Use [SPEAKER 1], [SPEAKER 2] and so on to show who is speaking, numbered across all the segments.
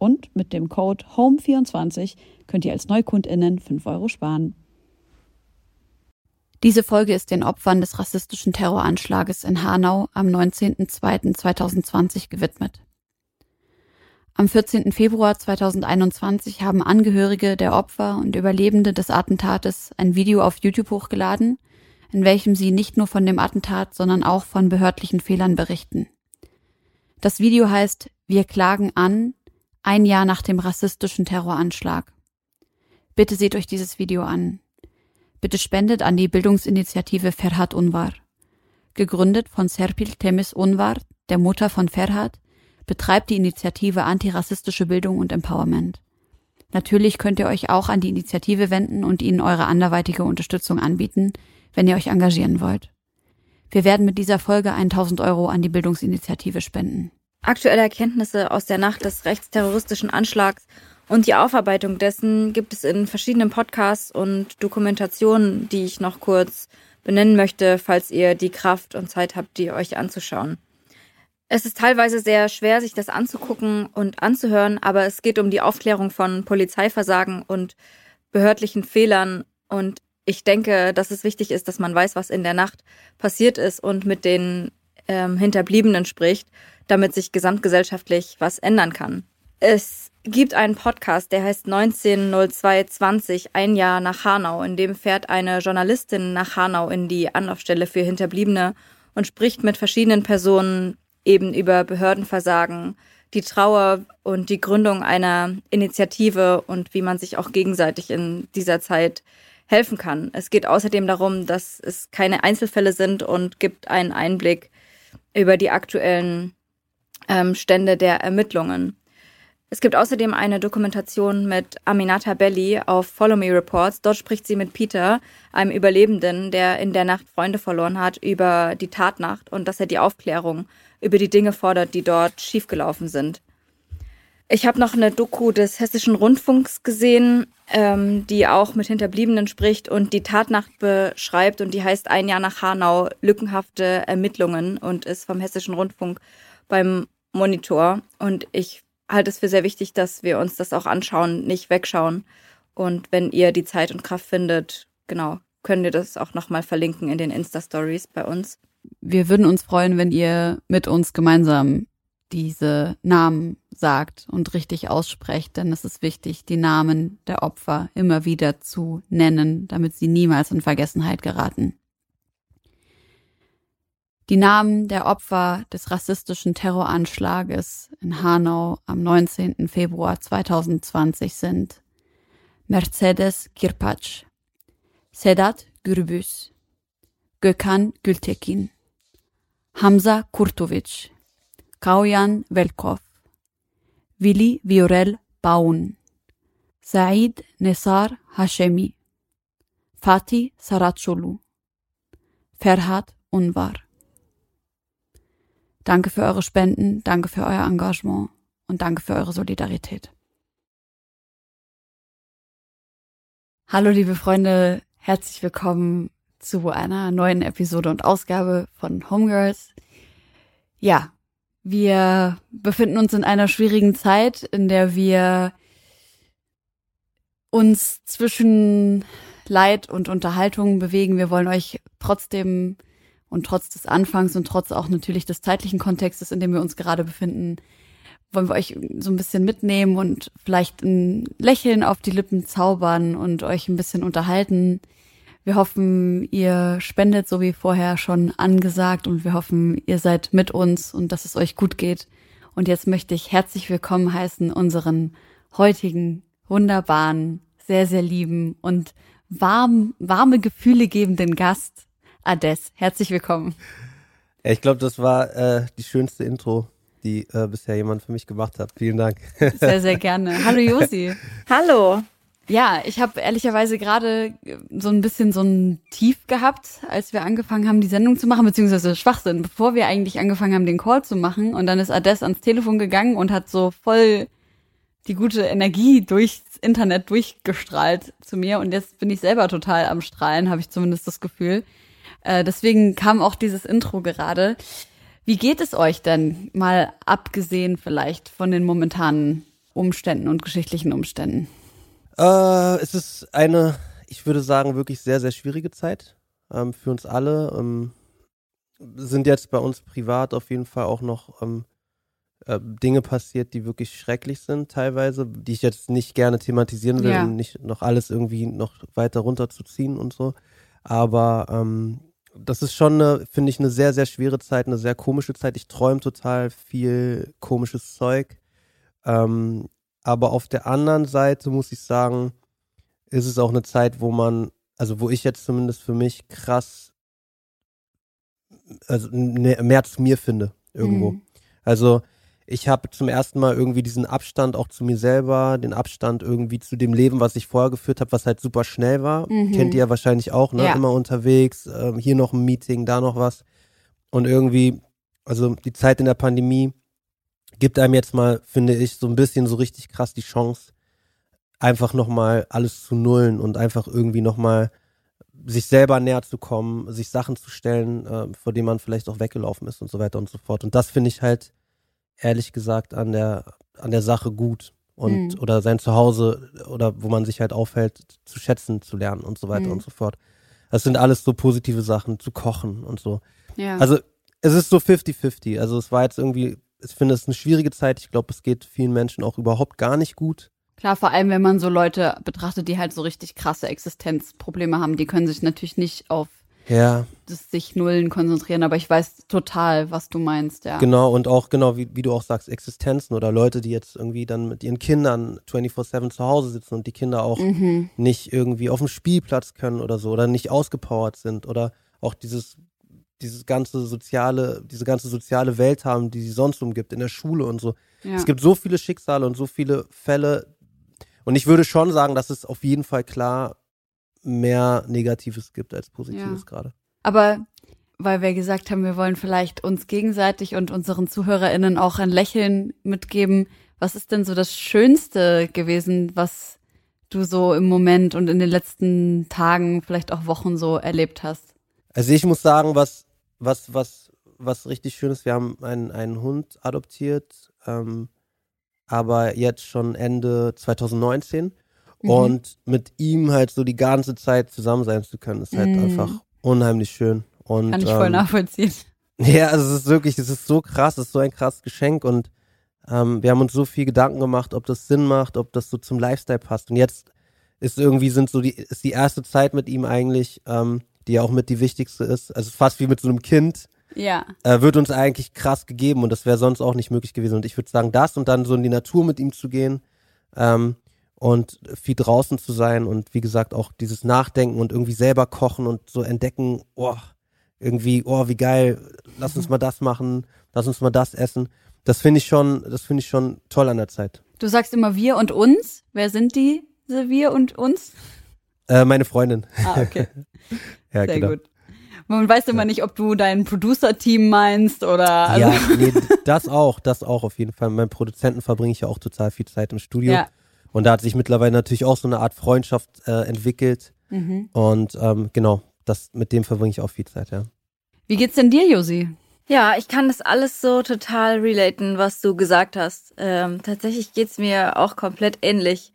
[SPEAKER 1] Und mit dem Code HOME24 könnt ihr als NeukundInnen 5 Euro sparen.
[SPEAKER 2] Diese Folge ist den Opfern des rassistischen Terroranschlages in Hanau am 19.02.2020 gewidmet. Am 14. Februar 2021 haben Angehörige der Opfer und Überlebende des Attentates ein Video auf YouTube hochgeladen, in welchem sie nicht nur von dem Attentat, sondern auch von behördlichen Fehlern berichten. Das Video heißt Wir klagen an, ein Jahr nach dem rassistischen Terroranschlag. Bitte seht euch dieses Video an. Bitte spendet an die Bildungsinitiative Ferhat Unvar. Gegründet von Serpil Temis Unvar, der Mutter von Ferhat, betreibt die Initiative Antirassistische Bildung und Empowerment. Natürlich könnt ihr euch auch an die Initiative wenden und ihnen eure anderweitige Unterstützung anbieten, wenn ihr euch engagieren wollt. Wir werden mit dieser Folge 1000 Euro an die Bildungsinitiative spenden.
[SPEAKER 3] Aktuelle Erkenntnisse aus der Nacht des rechtsterroristischen Anschlags und die Aufarbeitung dessen gibt es in verschiedenen Podcasts und Dokumentationen, die ich noch kurz benennen möchte, falls ihr die Kraft und Zeit habt, die euch anzuschauen. Es ist teilweise sehr schwer, sich das anzugucken und anzuhören, aber es geht um die Aufklärung von Polizeiversagen und behördlichen Fehlern und ich denke, dass es wichtig ist, dass man weiß, was in der Nacht passiert ist und mit den ähm, Hinterbliebenen spricht damit sich gesamtgesellschaftlich was ändern kann. Es gibt einen Podcast, der heißt 190220, ein Jahr nach Hanau. In dem fährt eine Journalistin nach Hanau in die Anlaufstelle für Hinterbliebene und spricht mit verschiedenen Personen eben über Behördenversagen, die Trauer und die Gründung einer Initiative und wie man sich auch gegenseitig in dieser Zeit helfen kann. Es geht außerdem darum, dass es keine Einzelfälle sind und gibt einen Einblick über die aktuellen ähm, Stände der Ermittlungen. Es gibt außerdem eine Dokumentation mit Aminata Belli auf Follow Me Reports. Dort spricht sie mit Peter, einem Überlebenden, der in der Nacht Freunde verloren hat, über die Tatnacht und dass er die Aufklärung über die Dinge fordert, die dort schiefgelaufen sind. Ich habe noch eine Doku des Hessischen Rundfunks gesehen, ähm, die auch mit Hinterbliebenen spricht und die Tatnacht beschreibt und die heißt Ein Jahr nach Hanau, lückenhafte Ermittlungen und ist vom Hessischen Rundfunk beim Monitor. Und ich halte es für sehr wichtig, dass wir uns das auch anschauen, nicht wegschauen. Und wenn ihr die Zeit und Kraft findet, genau, können wir das auch nochmal verlinken in den Insta-Stories bei uns.
[SPEAKER 2] Wir würden uns freuen, wenn ihr mit uns gemeinsam diese Namen sagt und richtig aussprecht, denn es ist wichtig, die Namen der Opfer immer wieder zu nennen, damit sie niemals in Vergessenheit geraten. Die Namen der Opfer des rassistischen Terroranschlages in Hanau am 19. Februar 2020 sind Mercedes Kirpac, Sedat Gürbüz, Gökhan Gültekin, Hamza Kurtovic, Kauyan Velkov, Willi Viorel Baun, Said Nesar Hashemi, Fatih Saratscholu, Ferhat Unvar. Danke für eure Spenden, danke für euer Engagement und danke für eure Solidarität. Hallo liebe Freunde, herzlich willkommen zu einer neuen Episode und Ausgabe von Homegirls. Ja, wir befinden uns in einer schwierigen Zeit, in der wir uns zwischen Leid und Unterhaltung bewegen. Wir wollen euch trotzdem und trotz des Anfangs und trotz auch natürlich des zeitlichen Kontextes, in dem wir uns gerade befinden, wollen wir euch so ein bisschen mitnehmen und vielleicht ein Lächeln auf die Lippen zaubern und euch ein bisschen unterhalten. Wir hoffen, ihr spendet so wie vorher schon angesagt und wir hoffen, ihr seid mit uns und dass es euch gut geht. Und jetzt möchte ich herzlich willkommen heißen unseren heutigen wunderbaren, sehr, sehr lieben und warm, warme Gefühle gebenden Gast, Ades. Herzlich willkommen.
[SPEAKER 4] Ich glaube, das war äh, die schönste Intro, die äh, bisher jemand für mich gemacht hat. Vielen Dank.
[SPEAKER 2] Sehr, sehr gerne. Hallo Josi.
[SPEAKER 3] Hallo.
[SPEAKER 2] Ja, ich habe ehrlicherweise gerade so ein bisschen so ein Tief gehabt, als wir angefangen haben, die Sendung zu machen, beziehungsweise Schwachsinn, bevor wir eigentlich angefangen haben, den Call zu machen. Und dann ist Ades ans Telefon gegangen und hat so voll die gute Energie durchs Internet durchgestrahlt zu mir. Und jetzt bin ich selber total am Strahlen, habe ich zumindest das Gefühl. Äh, deswegen kam auch dieses Intro gerade. Wie geht es euch denn, mal abgesehen vielleicht von den momentanen Umständen und geschichtlichen Umständen?
[SPEAKER 4] Äh, es ist eine, ich würde sagen, wirklich sehr, sehr schwierige Zeit ähm, für uns alle. Ähm, sind jetzt bei uns privat auf jeden Fall auch noch ähm, äh, Dinge passiert, die wirklich schrecklich sind teilweise, die ich jetzt nicht gerne thematisieren will,
[SPEAKER 2] Ja.
[SPEAKER 4] um nicht noch alles irgendwie noch weiter runterzuziehen und so. Aber ähm, das ist schon, eine, finde ich, eine sehr, sehr schwere Zeit, eine sehr komische Zeit. Ich träume total viel komisches Zeug. Ähm, aber auf der anderen Seite muss ich sagen, ist es auch eine Zeit, wo man, also wo ich jetzt zumindest für mich krass, also ne- mehr zu mir finde irgendwo.
[SPEAKER 2] Mhm.
[SPEAKER 4] Also ich habe zum ersten Mal irgendwie diesen Abstand auch zu mir selber, den Abstand irgendwie zu dem Leben, was ich vorher geführt habe, was halt super schnell war.
[SPEAKER 2] Mhm.
[SPEAKER 4] Kennt ihr ja wahrscheinlich auch, ne?
[SPEAKER 2] Ja.
[SPEAKER 4] Immer unterwegs, ähm, hier noch ein Meeting, da noch was. Und irgendwie, also die Zeit in der Pandemie gibt einem jetzt mal, finde ich, so ein bisschen so richtig krass die Chance, einfach nochmal alles zu nullen und einfach irgendwie nochmal sich selber näher zu kommen, sich Sachen zu stellen, äh, vor denen man vielleicht auch weggelaufen ist und so weiter und so fort. Und das finde ich halt ehrlich gesagt an der an der Sache gut und
[SPEAKER 2] Mhm.
[SPEAKER 4] oder sein Zuhause oder wo man sich halt aufhält zu schätzen zu lernen und so weiter
[SPEAKER 2] Mhm.
[SPEAKER 4] und so fort. Das sind alles so positive Sachen zu kochen und so.
[SPEAKER 2] Ja.
[SPEAKER 4] Also es ist so 50-50. Also es war jetzt irgendwie, ich finde es eine schwierige Zeit. Ich glaube, es geht vielen Menschen auch überhaupt gar nicht gut.
[SPEAKER 2] Klar, vor allem, wenn man so Leute betrachtet, die halt so richtig krasse Existenzprobleme haben, die können sich natürlich nicht auf
[SPEAKER 4] Ja,
[SPEAKER 2] das sich Nullen konzentrieren, aber ich weiß total, was du meinst, ja.
[SPEAKER 4] genau. Und auch, genau, wie, wie du auch sagst, Existenzen oder Leute, die jetzt irgendwie dann mit ihren Kindern 24-7 zu Hause sitzen und die Kinder auch
[SPEAKER 2] Mhm.
[SPEAKER 4] nicht irgendwie auf dem Spielplatz können oder so oder nicht ausgepowert sind oder auch dieses dieses ganze soziale, diese ganze soziale Welt haben, die sie sonst umgibt, in der Schule und so.
[SPEAKER 2] Ja.
[SPEAKER 4] Es gibt so viele Schicksale und so viele Fälle. Und ich würde schon sagen, dass es auf jeden Fall klar mehr Negatives gibt als Positives
[SPEAKER 2] Ja.
[SPEAKER 4] gerade.
[SPEAKER 2] Aber weil wir gesagt haben, wir wollen vielleicht uns gegenseitig und unseren ZuhörerInnen auch ein Lächeln mitgeben, was ist denn so das Schönste gewesen, was du so im Moment und in den letzten Tagen, vielleicht auch Wochen so erlebt hast?
[SPEAKER 4] Also ich muss sagen, was, was, was, was richtig schön ist, wir haben einen, einen Hund adoptiert, ähm, aber jetzt schon Ende 2019.
[SPEAKER 2] Mhm.
[SPEAKER 4] Und mit ihm halt so die ganze Zeit zusammen sein zu können, ist halt
[SPEAKER 2] Mhm.
[SPEAKER 4] einfach unheimlich schön. Und,
[SPEAKER 2] Kann ich voll
[SPEAKER 4] ähm,
[SPEAKER 2] nachvollziehen.
[SPEAKER 4] Ja, also es ist wirklich, es ist so krass, es ist so ein krasses Geschenk und ähm, wir haben uns so viel Gedanken gemacht, ob das Sinn macht, ob das so zum Lifestyle passt. Und jetzt ist irgendwie sind so die ist die erste Zeit mit ihm eigentlich, ähm, die ja auch mit die wichtigste ist. Also fast wie mit so einem Kind
[SPEAKER 2] Ja.
[SPEAKER 4] äh, wird uns eigentlich krass gegeben und das wäre sonst auch nicht möglich gewesen. Und ich würde sagen, das und dann so in die Natur mit ihm zu gehen ähm, und viel draußen zu sein und wie gesagt auch dieses Nachdenken und irgendwie selber kochen und so entdecken, oh, irgendwie, oh, wie geil, lass uns mal das machen, lass uns mal das essen. Das finde ich schon, das finde ich schon toll an der Zeit.
[SPEAKER 2] Du sagst immer wir und uns. Wer sind die? diese wir und uns?
[SPEAKER 4] Äh, meine Freundin.
[SPEAKER 2] Ah, okay.
[SPEAKER 4] Ja,
[SPEAKER 2] Sehr
[SPEAKER 4] genau.
[SPEAKER 2] gut. Man weiß immer nicht, ob du dein Producer-Team meinst oder. Also,
[SPEAKER 4] Ja, nee, das auch, das auch auf jeden Fall. Mit meinem Produzenten verbringe ich ja auch total viel Zeit im Studio.
[SPEAKER 2] Ja.
[SPEAKER 4] Und da hat sich mittlerweile natürlich auch so eine Art Freundschaft äh, entwickelt.
[SPEAKER 2] Mhm.
[SPEAKER 4] Und ähm, genau, das, mit dem verbringe ich auch viel Zeit, ja.
[SPEAKER 2] Wie geht's denn dir, Josi?
[SPEAKER 3] Ja, ich kann das alles so total relaten, was du gesagt hast. Ähm, tatsächlich geht's mir auch komplett ähnlich.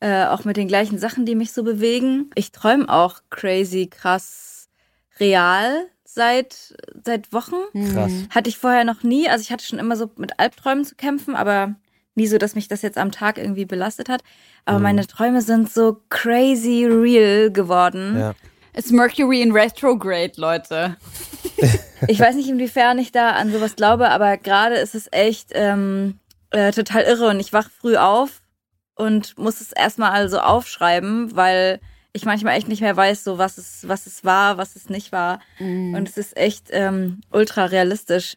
[SPEAKER 3] Äh, auch mit den gleichen Sachen, die mich so bewegen. Ich träume auch crazy, krass, real seit, seit Wochen.
[SPEAKER 4] Krass.
[SPEAKER 2] Mhm.
[SPEAKER 3] Hatte ich vorher noch nie. Also ich hatte schon immer so mit Albträumen zu kämpfen, aber nie so, dass mich das jetzt am Tag irgendwie belastet hat. Aber meine Träume sind so crazy real geworden.
[SPEAKER 4] Ja.
[SPEAKER 2] It's Mercury in Retrograde, Leute.
[SPEAKER 3] Ich weiß nicht, inwiefern ich da an sowas glaube, aber gerade ist es echt ähm, äh, total irre und ich wach früh auf und muss es erstmal also aufschreiben, weil ich manchmal echt nicht mehr weiß, so was es, was es war, was es nicht war. Und es ist echt ähm, ultra realistisch.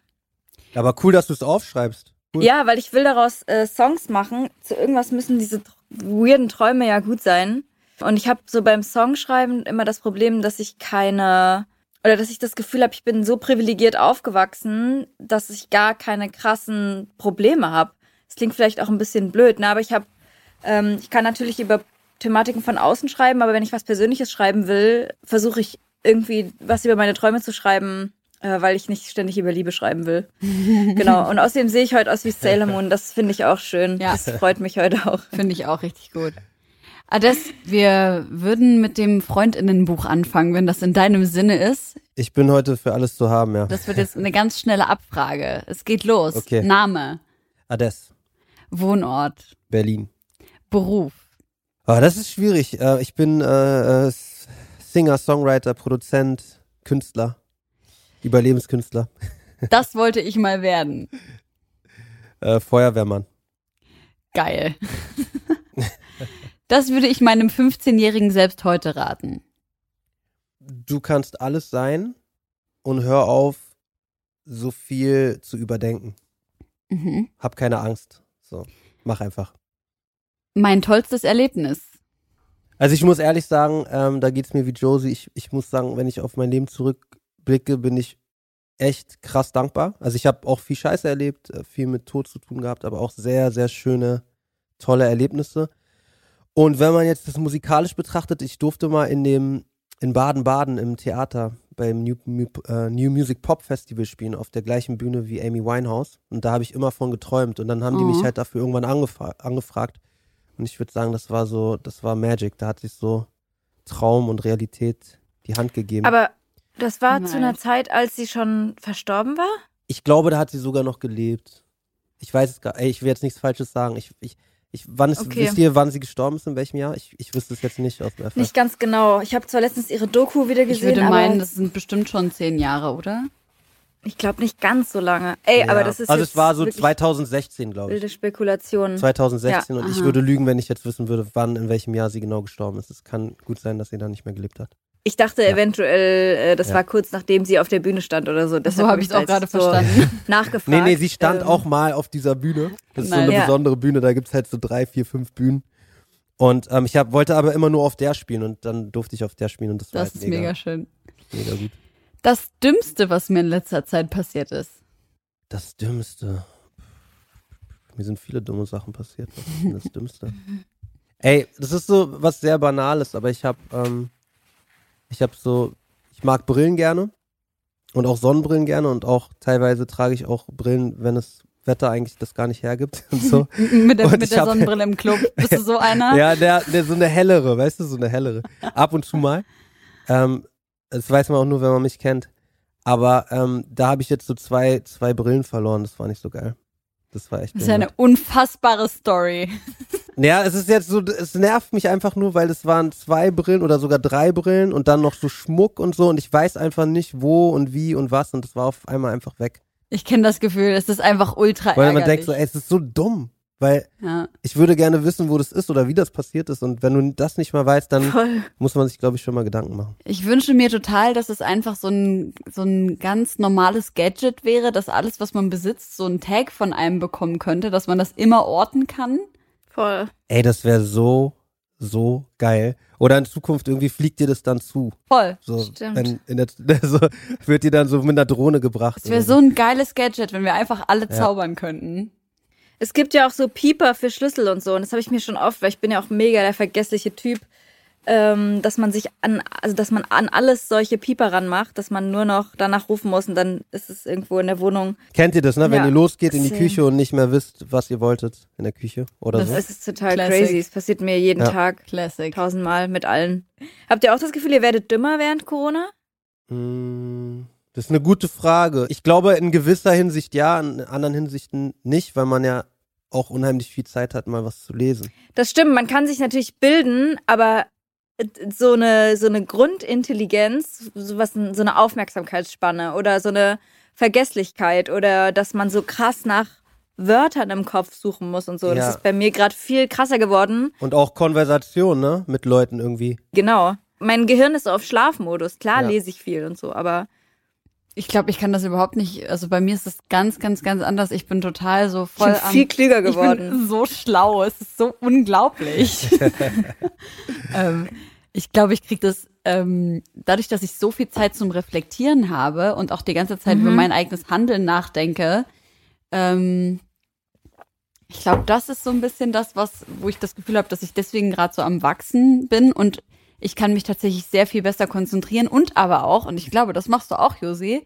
[SPEAKER 4] Aber cool, dass du es aufschreibst. Cool.
[SPEAKER 3] Ja, weil ich will daraus äh, Songs machen. Zu irgendwas müssen diese weirden Träume ja gut sein. Und ich habe so beim Songschreiben immer das Problem, dass ich keine oder dass ich das Gefühl habe, ich bin so privilegiert aufgewachsen, dass ich gar keine krassen Probleme habe. Das klingt vielleicht auch ein bisschen blöd, ne? aber ich habe, ähm, ich kann natürlich über Thematiken von außen schreiben, aber wenn ich was Persönliches schreiben will, versuche ich irgendwie was über meine Träume zu schreiben, äh, weil ich nicht ständig über Liebe schreiben will. genau. Und außerdem sehe ich heute aus wie Sailor Moon. Das finde ich auch schön.
[SPEAKER 2] Ja.
[SPEAKER 3] Das freut mich heute auch.
[SPEAKER 2] Finde ich auch richtig gut. Ades, wir würden mit dem Freundinnenbuch anfangen, wenn das in deinem Sinne ist.
[SPEAKER 4] Ich bin heute für alles zu haben, ja.
[SPEAKER 2] Das wird jetzt eine ganz schnelle Abfrage. Es geht los.
[SPEAKER 4] Okay.
[SPEAKER 2] Name,
[SPEAKER 4] Ades,
[SPEAKER 2] Wohnort,
[SPEAKER 4] Berlin.
[SPEAKER 2] Beruf.
[SPEAKER 4] Ah, das ist schwierig. Äh, ich bin äh, äh, Singer, Songwriter, Produzent, Künstler, Überlebenskünstler,
[SPEAKER 2] Das wollte ich mal werden.
[SPEAKER 4] äh, Feuerwehrmann.
[SPEAKER 2] Geil. Das würde ich meinem 15-Jährigen selbst heute raten.
[SPEAKER 4] Du kannst alles sein und hör auf, so viel zu überdenken.
[SPEAKER 2] Mhm.
[SPEAKER 4] Hab keine Angst. So, mach einfach.
[SPEAKER 2] Mein tollstes Erlebnis.
[SPEAKER 4] Also ich muss ehrlich sagen, ähm, da geht's mir wie Josie. Ich, ich muss sagen, wenn ich auf mein Leben zurückblicke, bin ich echt krass dankbar. Also ich habe auch viel Scheiße erlebt, äh, viel mit Tod zu tun gehabt, aber auch sehr, sehr schöne, tolle Erlebnisse. Und wenn man jetzt das musikalisch betrachtet, ich durfte mal in dem in Baden-Baden im Theater beim New, äh, New Music Pop Festival spielen, auf der gleichen Bühne wie Amy Winehouse. Und da habe ich immer von geträumt. Und dann haben die
[SPEAKER 2] Oh.
[SPEAKER 4] mich halt dafür irgendwann angefra angefragt. Und ich würde sagen, das war so, das war Magic. Da hat sich so Traum und Realität die Hand gegeben.
[SPEAKER 3] Aber das war zu einer. Zeit, als sie schon verstorben war?
[SPEAKER 4] ich glaube, da hat sie sogar noch gelebt. Ich weiß es gar ey, ich will jetzt nichts Falsches sagen. Ich, ich, ich, wann ist,
[SPEAKER 3] Okay.
[SPEAKER 4] wisst ihr, wann sie gestorben ist, in welchem Jahr? Ich, ich wüsste es jetzt nicht aus dem FF.
[SPEAKER 3] Nicht ganz genau. Ich habe zwar letztens ihre Doku wieder
[SPEAKER 2] Ich
[SPEAKER 3] gesehen,
[SPEAKER 2] würde meinen,
[SPEAKER 3] aber
[SPEAKER 2] das sind bestimmt schon zehn Jahre, oder?
[SPEAKER 3] ich glaube nicht ganz so lange. Ey,
[SPEAKER 4] Ja.
[SPEAKER 3] aber das ist
[SPEAKER 4] Also
[SPEAKER 3] jetzt
[SPEAKER 4] es war so
[SPEAKER 3] wirklich
[SPEAKER 4] 2016, glaube ich.
[SPEAKER 3] wilde Spekulation.
[SPEAKER 4] 2016
[SPEAKER 3] Ja.
[SPEAKER 4] und ich
[SPEAKER 2] Aha.
[SPEAKER 4] würde lügen, wenn ich jetzt wissen würde, wann, in welchem Jahr sie genau gestorben ist. Es kann gut sein, dass sie da nicht mehr gelebt hat.
[SPEAKER 3] Ich dachte
[SPEAKER 4] Ja.
[SPEAKER 3] eventuell, äh, das
[SPEAKER 4] Ja.
[SPEAKER 3] war kurz nachdem sie auf der Bühne stand oder so.
[SPEAKER 2] So
[SPEAKER 3] Deshalb
[SPEAKER 2] habe ich es auch gerade
[SPEAKER 3] so
[SPEAKER 2] verstanden.
[SPEAKER 3] Nachgefragt.
[SPEAKER 4] Nee, nee, sie stand
[SPEAKER 3] Ähm,
[SPEAKER 4] auch mal auf dieser Bühne. Das ist so
[SPEAKER 2] Nice.
[SPEAKER 4] eine
[SPEAKER 3] Ja.
[SPEAKER 4] besondere Bühne, da gibt's halt so drei, vier, fünf Bühnen. Und ähm, ich hab, wollte aber immer nur auf der spielen und dann durfte ich auf der spielen und das, war
[SPEAKER 2] Das
[SPEAKER 4] halt
[SPEAKER 2] ist mega schön.
[SPEAKER 4] mega gut.
[SPEAKER 2] Das Dümmste, was mir in letzter Zeit passiert ist.
[SPEAKER 4] Das Dümmste. Mir sind viele dumme Sachen passiert. Was ist denn das Dümmste? Ey, das ist so was sehr Banales, aber ich hab, ähm, ich hab so, ich mag Brillen gerne und auch Sonnenbrillen gerne und auch teilweise trage ich auch Brillen, wenn es Wetter eigentlich das gar nicht hergibt und so.
[SPEAKER 2] mit der,
[SPEAKER 4] Und
[SPEAKER 2] mit der
[SPEAKER 4] hab-
[SPEAKER 2] Sonnenbrille im Club. Bist du so einer?
[SPEAKER 4] Ja, der, der so eine hellere, weißt du, so eine hellere. Ab und zu mal. Ähm, das weiß man auch nur, wenn man mich kennt. Aber ähm, da habe ich jetzt so zwei, zwei Brillen verloren. Das war nicht so geil. Das war echt.
[SPEAKER 2] Das ist ja eine unfassbare Story.
[SPEAKER 4] Ja, es ist jetzt so, es nervt mich einfach nur, weil es waren zwei Brillen oder sogar drei Brillen und dann noch so Schmuck und so und ich weiß einfach nicht, wo und wie und was und das war auf einmal einfach weg.
[SPEAKER 2] Ich kenne das Gefühl, es ist einfach ultra
[SPEAKER 4] Weil
[SPEAKER 2] ärgerlich.
[SPEAKER 4] man denkt so, ey, es ist so dumm. Weil
[SPEAKER 2] ja.
[SPEAKER 4] ich würde gerne wissen, wo das ist oder wie das passiert ist und wenn du das nicht mal weißt, dann
[SPEAKER 3] Voll.
[SPEAKER 4] muss man sich, glaube ich, schon mal Gedanken machen.
[SPEAKER 2] Ich wünsche mir total, dass es einfach so ein, so ein ganz normales Gadget wäre, dass alles, was man besitzt, so ein Tag von einem bekommen könnte, dass man das immer orten kann.
[SPEAKER 3] Voll.
[SPEAKER 4] Ey, das wäre so, so geil. Oder in Zukunft irgendwie fliegt dir das dann zu.
[SPEAKER 2] Voll.
[SPEAKER 4] So,
[SPEAKER 3] Stimmt.
[SPEAKER 4] der, so, wird dir dann so mit einer Drohne gebracht.
[SPEAKER 2] Es wäre so ein geiles Gadget, wenn wir einfach alle
[SPEAKER 4] Ja.
[SPEAKER 2] zaubern könnten.
[SPEAKER 3] Es gibt ja auch so Pieper für Schlüssel und so. Und das habe ich mir schon oft, weil ich bin ja auch mega der vergessliche Typ, ähm, dass man sich an, also dass man an alles solche Pieper ranmacht, dass man nur noch danach rufen muss und dann ist es irgendwo in der Wohnung.
[SPEAKER 4] Kennt ihr das, ne? Wenn
[SPEAKER 3] Ja.
[SPEAKER 4] ihr losgeht in die. Küche und nicht mehr wisst, was ihr wolltet in der Küche oder
[SPEAKER 2] Das
[SPEAKER 4] so.
[SPEAKER 3] Es ist total
[SPEAKER 2] Classic.
[SPEAKER 3] crazy. Es passiert mir jeden
[SPEAKER 4] Ja.
[SPEAKER 3] Tag
[SPEAKER 2] Classic.
[SPEAKER 3] tausendmal mit allen. Habt ihr auch das Gefühl, ihr werdet dümmer während Corona?
[SPEAKER 4] Mm, Das ist eine gute Frage. Ich glaube, in gewisser Hinsicht ja, in anderen Hinsichten nicht, weil man ja auch unheimlich viel Zeit hat, mal was zu lesen.
[SPEAKER 3] Das stimmt, man kann sich natürlich bilden, aber so eine, so eine Grundintelligenz, sowas, so eine Aufmerksamkeitsspanne oder so eine Vergesslichkeit oder dass man so krass nach Wörtern im Kopf suchen muss und so.
[SPEAKER 4] Ja.
[SPEAKER 3] Das ist bei mir gerade viel krasser geworden.
[SPEAKER 4] Und auch Konversation, ne? Mit Leuten irgendwie.
[SPEAKER 3] Genau. Mein Gehirn ist so auf Schlafmodus. Klar
[SPEAKER 4] Ja.
[SPEAKER 3] lese ich viel und so, aber
[SPEAKER 2] Ich glaube, ich kann das überhaupt nicht. Also bei mir ist das ganz, ganz, ganz anders. Ich bin total so
[SPEAKER 3] ich
[SPEAKER 2] voll
[SPEAKER 3] bin
[SPEAKER 2] am,
[SPEAKER 3] viel klüger
[SPEAKER 2] Ich
[SPEAKER 3] geworden.
[SPEAKER 2] bin so schlau. Es ist so unglaublich. ähm, ich glaube, ich kriege das ähm, dadurch, dass ich so viel Zeit zum Reflektieren habe und auch die ganze Zeit über mein eigenes Handeln nachdenke. Ähm, ich glaube, das ist so ein bisschen das, was, wo ich das Gefühl habe, dass ich deswegen gerade so am Wachsen bin und ich kann mich tatsächlich sehr viel besser konzentrieren und aber auch, und ich glaube, das machst du auch, Josi,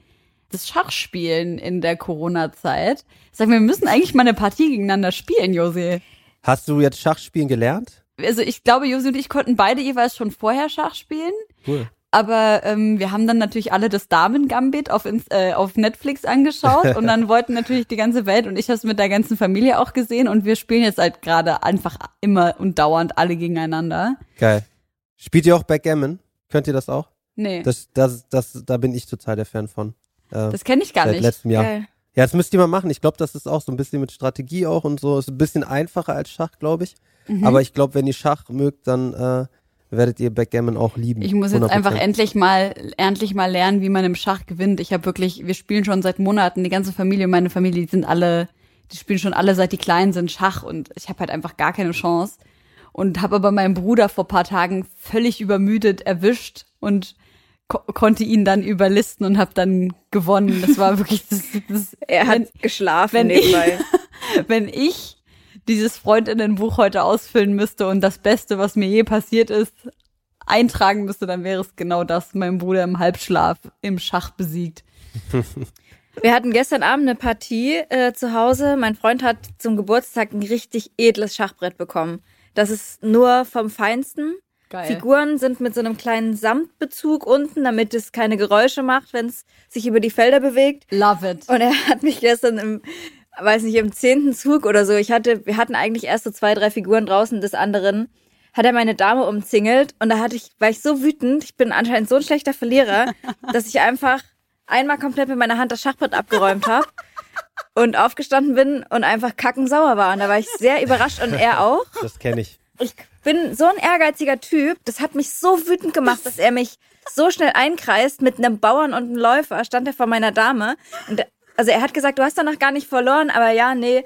[SPEAKER 2] das Schachspielen in der Corona-Zeit. Sag mir, wir müssen eigentlich mal eine Partie gegeneinander spielen, Josi.
[SPEAKER 4] Hast du jetzt Schachspielen gelernt?
[SPEAKER 2] Also ich glaube, Josi und ich konnten beide jeweils schon vorher Schach spielen.
[SPEAKER 4] Cool.
[SPEAKER 2] Aber ähm, wir haben dann natürlich alle das Damen-Gambit auf, äh, auf Netflix angeschaut und dann wollten natürlich die ganze Welt und ich habe es mit der ganzen Familie auch gesehen und wir spielen jetzt halt gerade einfach immer und dauernd alle gegeneinander.
[SPEAKER 4] Geil. Spielt ihr auch Backgammon? Könnt ihr das auch?
[SPEAKER 2] Nee, das,
[SPEAKER 4] Das, das, das, da bin ich total der Fan von. Äh,
[SPEAKER 2] kenne ich gar
[SPEAKER 4] seit
[SPEAKER 2] nicht.
[SPEAKER 4] letztem Jahr.
[SPEAKER 3] Geil.
[SPEAKER 4] Ja, das müsst ihr mal machen. Ich glaube, das ist auch so ein bisschen mit Strategie auch und so. Ist ein bisschen einfacher als Schach, glaube ich.
[SPEAKER 2] Mhm.
[SPEAKER 4] Aber ich glaube, wenn ihr Schach mögt, dann äh, werdet ihr Backgammon auch lieben.
[SPEAKER 2] Ich muss jetzt
[SPEAKER 4] 100%.
[SPEAKER 2] einfach endlich mal, endlich mal lernen, wie man im Schach gewinnt. Ich habe wirklich, wir spielen schon seit Monaten, die ganze Familie, meine Familie, die sind alle, die spielen schon alle seit die Kleinen sind Schach und ich habe halt einfach gar keine Chance. Und habe aber meinen Bruder vor paar Tagen völlig übermüdet erwischt und ko konnte ihn dann überlisten und habe dann gewonnen. Das war wirklich, das, das,
[SPEAKER 3] Er hat
[SPEAKER 2] wenn,
[SPEAKER 3] geschlafen
[SPEAKER 2] wenn ich-
[SPEAKER 3] nebenbei.
[SPEAKER 2] wenn ich dieses Freundinnenbuch heute ausfüllen müsste und das Beste, was mir je passiert ist, eintragen müsste, dann wäre es genau das, mein Bruder im Halbschlaf im Schach besiegt.
[SPEAKER 3] Wir hatten gestern Abend eine Partie äh, zu Hause. Mein Freund hat zum Geburtstag ein richtig edles Schachbrett bekommen. Das ist nur vom Feinsten.
[SPEAKER 2] Geil.
[SPEAKER 3] Figuren sind mit so einem kleinen Samtbezug unten, damit es keine Geräusche macht, wenn es sich über die Felder bewegt.
[SPEAKER 2] Love it.
[SPEAKER 3] Und er hat mich gestern im, weiß nicht, im zehnten Zug oder so, ich hatte, wir hatten eigentlich erst so zwei, drei Figuren draußen des anderen, hat er meine Dame umzingelt und da hatte ich, war ich so wütend, ich bin anscheinend so ein schlechter Verlierer, dass ich einfach einmal komplett mit meiner Hand das Schachbrett abgeräumt habe und aufgestanden bin und einfach kackensauer war. Und da war ich sehr überrascht und er auch.
[SPEAKER 4] Das kenne ich.
[SPEAKER 3] Ich bin so ein ehrgeiziger Typ, das hat mich so wütend gemacht, dass er mich so schnell einkreist mit einem Bauern und einem Läufer, stand er vor meiner Dame. Und also er hat gesagt, du hast doch noch gar nicht verloren, aber ja, nee,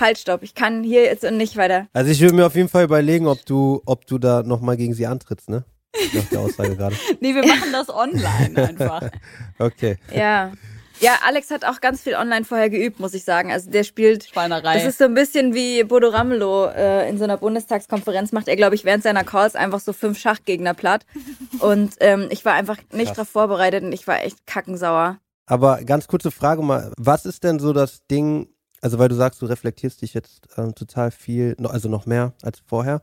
[SPEAKER 3] halt, stopp, ich kann hier jetzt und nicht weiter.
[SPEAKER 4] Also ich würde mir auf jeden Fall überlegen, ob du, ob du da nochmal gegen sie antrittst, ne? Nach der Aussage gerade.
[SPEAKER 2] Nee, wir machen das online einfach.
[SPEAKER 4] Okay.
[SPEAKER 3] Ja. Ja, Alex hat auch ganz viel online vorher geübt, muss ich sagen. Also der spielt
[SPEAKER 2] Schweinerei.
[SPEAKER 3] Das ist so ein bisschen wie Bodo Ramelow äh, in so einer Bundestagskonferenz macht er, glaube ich, während seiner Calls einfach so fünf Schachgegner platt. Und ähm, ich war einfach nicht
[SPEAKER 4] Krass.
[SPEAKER 3] drauf vorbereitet und ich war echt kackensauer.
[SPEAKER 4] Aber ganz kurze Frage mal, was ist denn so das Ding, also weil du sagst, du reflektierst dich jetzt ähm, total viel, also noch mehr als vorher,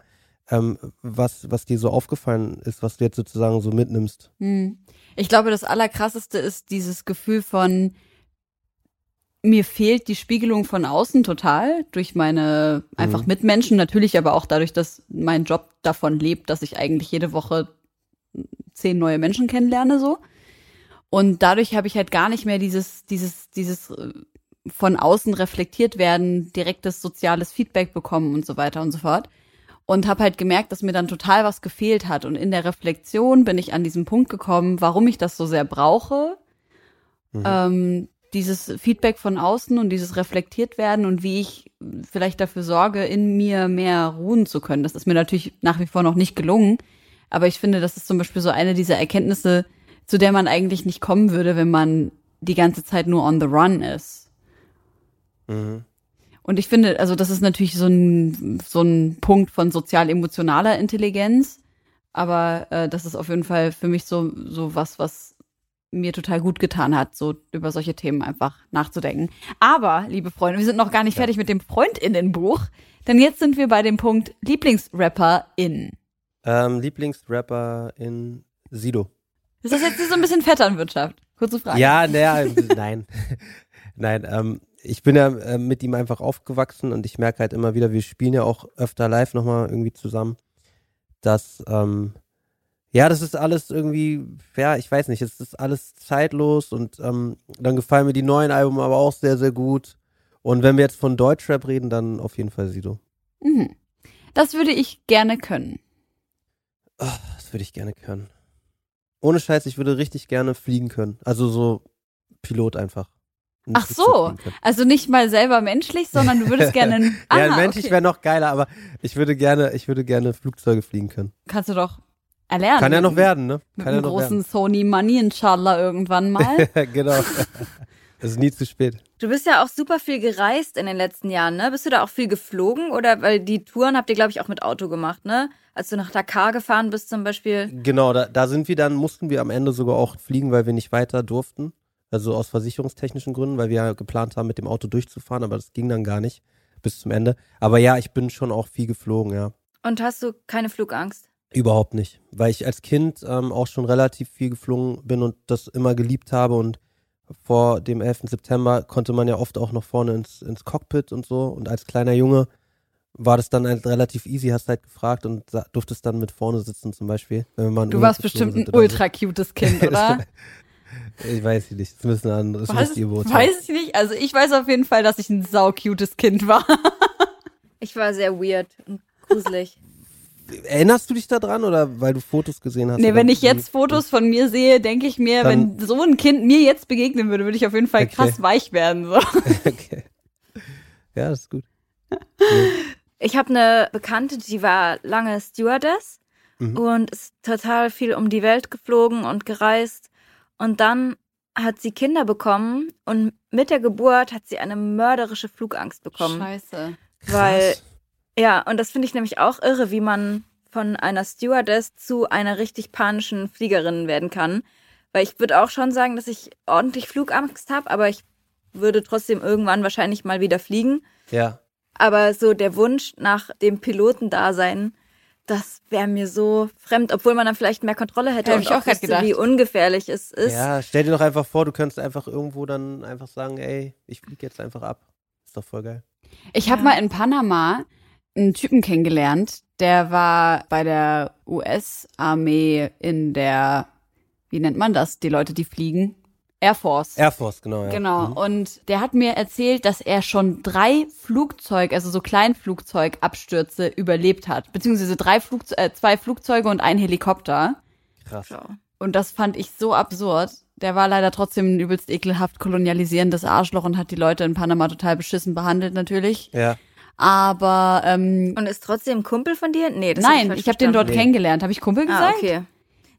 [SPEAKER 4] ähm, was, was dir so aufgefallen ist, was du jetzt sozusagen so mitnimmst?
[SPEAKER 2] Hm. Ich glaube, das Allerkrasseste ist dieses Gefühl von, mir fehlt die Spiegelung von außen total durch meine einfach Mitmenschen, natürlich aber auch dadurch, dass mein Job davon lebt, dass ich eigentlich jede Woche zehn neue Menschen kennenlerne so. Und dadurch habe ich halt gar nicht mehr dieses, dieses, dieses äh, von außen reflektiert werden, direktes soziales Feedback bekommen und so weiter und so fort. Und habe halt gemerkt, dass mir dann total was gefehlt hat. Und in der Reflexion bin ich an diesen Punkt gekommen, warum ich das so sehr brauche. Ähm, dieses Feedback von außen und dieses reflektiert werden und wie ich vielleicht dafür sorge, in mir mehr ruhen zu können. Das ist mir natürlich nach wie vor noch nicht gelungen. Aber ich finde, das ist zum Beispiel so eine dieser Erkenntnisse, zu der man eigentlich nicht kommen würde, wenn man die ganze Zeit nur on the run ist.
[SPEAKER 4] Mhm.
[SPEAKER 2] Und ich finde, also das ist natürlich so ein, so ein Punkt von sozial-emotionaler Intelligenz. Aber äh, das ist auf jeden Fall für mich so, so was, was mir total gut getan hat, so über solche Themen einfach nachzudenken. Aber, liebe Freunde, wir sind noch gar nicht fertig mit dem Freundinnenbuch, denn jetzt sind wir bei dem Punkt Lieblingsrapper-in.
[SPEAKER 4] Ähm, Lieblingsrapper in Sido.
[SPEAKER 2] Ist das jetzt so ein bisschen Vetternwirtschaft? Kurze Frage.
[SPEAKER 4] Ja, naja, nein. nein, ähm, ich bin ja äh, mit ihm einfach aufgewachsen und ich merke halt immer wieder, wir spielen ja auch öfter live nochmal irgendwie zusammen, dass, ähm, ja, das ist alles irgendwie, ja, ich weiß nicht, es ist alles zeitlos und ähm, dann gefallen mir die neuen Alben aber auch sehr, sehr gut. Und wenn wir jetzt von Deutschrap reden, dann auf jeden Fall Sido.
[SPEAKER 2] Mhm. Das würde ich gerne können.
[SPEAKER 4] Oh, das würde ich gerne können. Ohne Scheiß, ich würde richtig gerne fliegen können. Also so Pilot einfach. Ein
[SPEAKER 2] Ach so, also nicht mal selber menschlich, sondern du würdest gerne.
[SPEAKER 4] ja,
[SPEAKER 2] Aha,
[SPEAKER 4] menschlich
[SPEAKER 2] okay.
[SPEAKER 4] wäre noch geiler, aber ich würde gerne, ich würde gerne Flugzeuge fliegen können.
[SPEAKER 2] Kannst du doch erlernen.
[SPEAKER 4] Kann ja noch
[SPEAKER 2] mit-
[SPEAKER 4] werden, ne?
[SPEAKER 2] Mit
[SPEAKER 4] Kann ja
[SPEAKER 2] einem großen Sony Money inshallah irgendwann mal.
[SPEAKER 4] werden. genau. Es ist nie zu spät.
[SPEAKER 3] Du bist ja auch super viel gereist in den letzten Jahren, ne? Bist du da auch viel geflogen oder weil die Touren habt ihr, glaube ich, auch mit Auto gemacht, ne? Als du nach Dakar gefahren bist zum Beispiel.
[SPEAKER 4] Genau, da, da sind wir dann, mussten wir am Ende sogar auch fliegen, weil wir nicht weiter durften. Also aus versicherungstechnischen Gründen, weil wir ja geplant haben, mit dem Auto durchzufahren, aber das ging dann gar nicht bis zum Ende. Aber ja, ich bin schon auch viel geflogen, ja.
[SPEAKER 3] Und hast du keine Flugangst?
[SPEAKER 4] Überhaupt nicht, weil ich als Kind ähm, auch schon relativ viel geflogen bin und das immer geliebt habe und vor dem 11. September konnte man ja oft auch noch vorne ins, ins Cockpit und so und als kleiner Junge war das dann halt relativ easy, hast halt gefragt und durftest dann mit vorne sitzen zum Beispiel.
[SPEAKER 2] Du warst bestimmt ein
[SPEAKER 4] so.
[SPEAKER 2] ultra cutes Kind, oder?
[SPEAKER 4] Ich weiß nicht, das müssen andere, das
[SPEAKER 2] weiß, weiß ich nicht. Also ich weiß auf jeden Fall, dass ich ein sau cutes Kind war.
[SPEAKER 3] Ich war sehr weird und gruselig.
[SPEAKER 4] Erinnerst du dich da dran oder weil du Fotos gesehen hast?
[SPEAKER 2] Nee, wenn ich jetzt Fotos von mir sehe, denke ich mir, wenn so ein Kind mir jetzt begegnen würde, würde ich auf jeden Fall
[SPEAKER 4] Okay.
[SPEAKER 2] krass weich werden. So.
[SPEAKER 4] okay. Ja, das ist gut.
[SPEAKER 3] Ich habe eine Bekannte, die war lange Stewardess
[SPEAKER 4] Mhm.
[SPEAKER 3] und ist total viel um die Welt geflogen und gereist. Und dann hat sie Kinder bekommen und mit der Geburt hat sie eine mörderische Flugangst bekommen.
[SPEAKER 2] Scheiße.
[SPEAKER 3] Weil,
[SPEAKER 4] Krass.
[SPEAKER 3] Ja, und das finde ich nämlich auch irre, wie man von einer Stewardess zu einer richtig panischen Fliegerin werden kann. Weil ich würde auch schon sagen, dass ich ordentlich Flugangst habe, aber ich würde trotzdem irgendwann wahrscheinlich mal wieder fliegen.
[SPEAKER 4] Ja.
[SPEAKER 3] Aber so der Wunsch nach dem Pilotendasein, das wäre mir so fremd, obwohl man dann vielleicht mehr Kontrolle hätte
[SPEAKER 2] Hab
[SPEAKER 3] und
[SPEAKER 2] ich auch
[SPEAKER 3] auch wüsste,
[SPEAKER 2] gedacht.
[SPEAKER 3] wie ungefährlich es ist.
[SPEAKER 4] Ja, stell dir doch einfach vor, du könntest einfach irgendwo dann einfach sagen, ey, ich fliege jetzt einfach ab. Ist doch voll geil.
[SPEAKER 2] Ich habe
[SPEAKER 3] Ja.
[SPEAKER 2] mal in Panama einen Typen kennengelernt, der war bei der US-Armee in der, wie nennt man das, die Leute, die fliegen? Air Force.
[SPEAKER 4] Air Force, genau. Ja.
[SPEAKER 2] Genau.
[SPEAKER 4] Mhm.
[SPEAKER 2] Und der hat mir erzählt, dass er schon drei Flugzeug, also so Kleinflugzeugabstürze überlebt hat. Beziehungsweise drei Flugze äh, zwei Flugzeuge und ein Helikopter.
[SPEAKER 4] Krass.
[SPEAKER 2] Und das fand ich so absurd. Der war leider trotzdem ein übelst ekelhaft kolonialisierendes Arschloch und hat die Leute in Panama total beschissen behandelt, natürlich.
[SPEAKER 4] Ja.
[SPEAKER 2] Aber ähm,
[SPEAKER 3] Und ist trotzdem ein Kumpel von dir? Nee, das hab
[SPEAKER 2] nein,
[SPEAKER 3] falsch
[SPEAKER 2] ich habe den dort.
[SPEAKER 4] Nee.
[SPEAKER 2] kennengelernt. Habe ich Kumpel
[SPEAKER 3] Ah,
[SPEAKER 2] gesagt?
[SPEAKER 3] okay.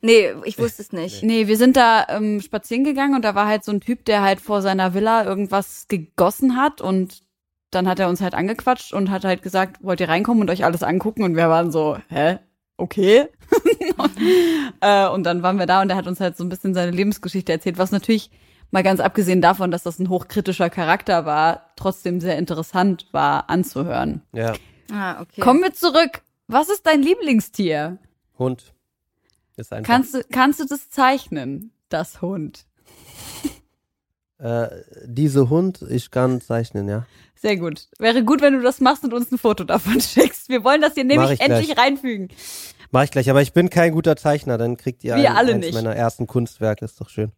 [SPEAKER 3] Nee, ich wusste es nicht.
[SPEAKER 2] Nee, wir sind da ähm, spazieren gegangen und da war halt so ein Typ, der halt vor seiner Villa irgendwas gegossen hat und dann hat er uns halt angequatscht und hat halt gesagt, wollt ihr reinkommen und euch alles angucken? Und wir waren so, hä? Okay. äh, und dann waren wir da und er hat uns halt so ein bisschen seine Lebensgeschichte erzählt, was natürlich mal ganz abgesehen davon, dass das ein hochkritischer Charakter war, trotzdem sehr interessant war anzuhören.
[SPEAKER 4] Ja.
[SPEAKER 3] Ah, okay.
[SPEAKER 2] Kommen wir zurück. Was ist dein Lieblingstier?
[SPEAKER 4] Hund. Ist einfach.
[SPEAKER 2] Kannst du, kannst du das zeichnen? Das Hund.
[SPEAKER 4] äh, diese Hund, ich kann zeichnen, ja.
[SPEAKER 2] Sehr gut. Wäre gut, wenn du das machst und uns ein Foto davon schickst. Wir wollen das hier nämlich
[SPEAKER 4] ich
[SPEAKER 2] endlich
[SPEAKER 4] gleich.
[SPEAKER 2] reinfügen.
[SPEAKER 4] Mach ich gleich, aber ich bin kein guter Zeichner, dann kriegt ihr
[SPEAKER 2] Wir
[SPEAKER 4] ein,
[SPEAKER 2] alle
[SPEAKER 4] eins
[SPEAKER 2] nicht.
[SPEAKER 4] meiner ersten Kunstwerke, ist doch schön.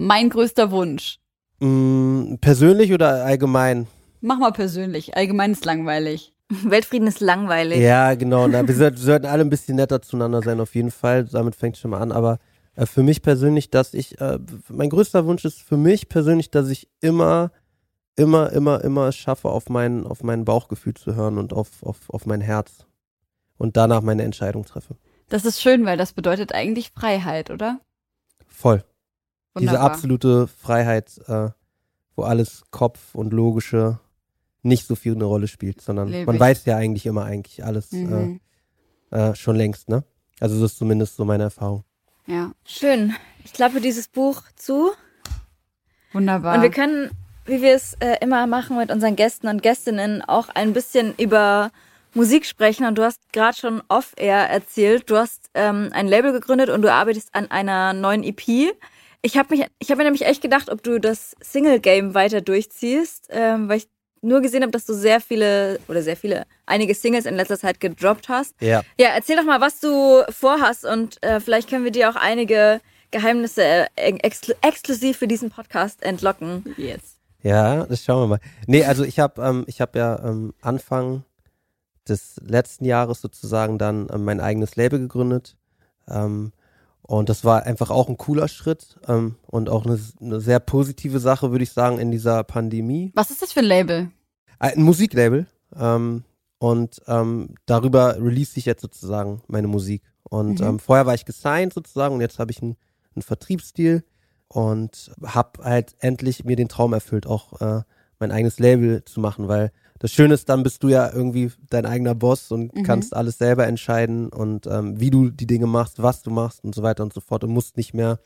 [SPEAKER 2] Mein größter Wunsch.
[SPEAKER 4] Mm, persönlich oder allgemein?
[SPEAKER 2] Mach mal persönlich. Allgemein ist langweilig.
[SPEAKER 3] Weltfrieden ist langweilig.
[SPEAKER 4] Ja, genau. Na, wir, sollten, wir sollten alle ein bisschen netter zueinander sein, auf jeden Fall. Damit fängt schon mal an. Aber äh, für mich persönlich, dass ich, äh, mein größter Wunsch ist für mich persönlich, dass ich immer, immer, immer, immer es schaffe, auf mein, auf mein Bauchgefühl zu hören und auf, auf, auf mein Herz. Und danach meine Entscheidung treffe.
[SPEAKER 2] Das ist schön, weil das bedeutet eigentlich Freiheit, oder?
[SPEAKER 4] Voll. Diese
[SPEAKER 2] Wunderbar.
[SPEAKER 4] absolute Freiheit, äh, wo alles Kopf und Logische nicht so viel eine Rolle spielt, sondern
[SPEAKER 2] Lebe
[SPEAKER 4] man
[SPEAKER 2] ich.
[SPEAKER 4] weiß ja eigentlich immer eigentlich alles
[SPEAKER 2] Mhm.
[SPEAKER 4] äh, äh, schon längst, ne? Also das ist zumindest so meine Erfahrung.
[SPEAKER 2] Ja,
[SPEAKER 3] Schön. Ich klappe dieses Buch zu.
[SPEAKER 2] wunderbar.
[SPEAKER 3] Und wir können, wie wir es äh, immer machen mit unseren Gästen und Gästinnen, auch ein bisschen über Musik sprechen. Und du hast gerade schon off-air erzählt, du hast ähm, ein Label gegründet und du arbeitest an einer neuen EP. Ich habe mich, ich habe mir nämlich echt gedacht, ob du das Single-Game weiter durchziehst, ähm, weil ich nur gesehen habe, dass du sehr viele oder sehr viele, einige Singles in letzter Zeit gedroppt hast.
[SPEAKER 4] Ja.
[SPEAKER 3] Ja, erzähl doch mal, was du vorhast und äh, vielleicht können wir dir auch einige Geheimnisse äh, exklu exklusiv für diesen Podcast entlocken.
[SPEAKER 2] Yes.
[SPEAKER 4] Ja, das schauen wir mal. Nee, also ich habe ähm, ich habe ja ähm, Anfang des letzten Jahres sozusagen dann ähm, mein eigenes Label gegründet. Ähm, und das war einfach auch ein cooler Schritt ähm, und auch eine, eine sehr positive Sache, würde ich sagen, in dieser Pandemie.
[SPEAKER 2] Was ist das für ein Label?
[SPEAKER 4] Ein Musiklabel. Ähm, und ähm, darüber release ich jetzt sozusagen meine Musik. Und
[SPEAKER 2] Mhm.
[SPEAKER 4] ähm, vorher war ich gesigned sozusagen und jetzt habe ich einen, einen Vertriebsstil und habe halt endlich mir den Traum erfüllt, auch äh, mein eigenes Label zu machen, weil das Schöne ist, dann bist du ja irgendwie dein eigener Boss und
[SPEAKER 2] Mhm.
[SPEAKER 4] kannst alles selber entscheiden und ähm, wie du die Dinge machst, was du machst und so weiter und so fort und musst nicht mehr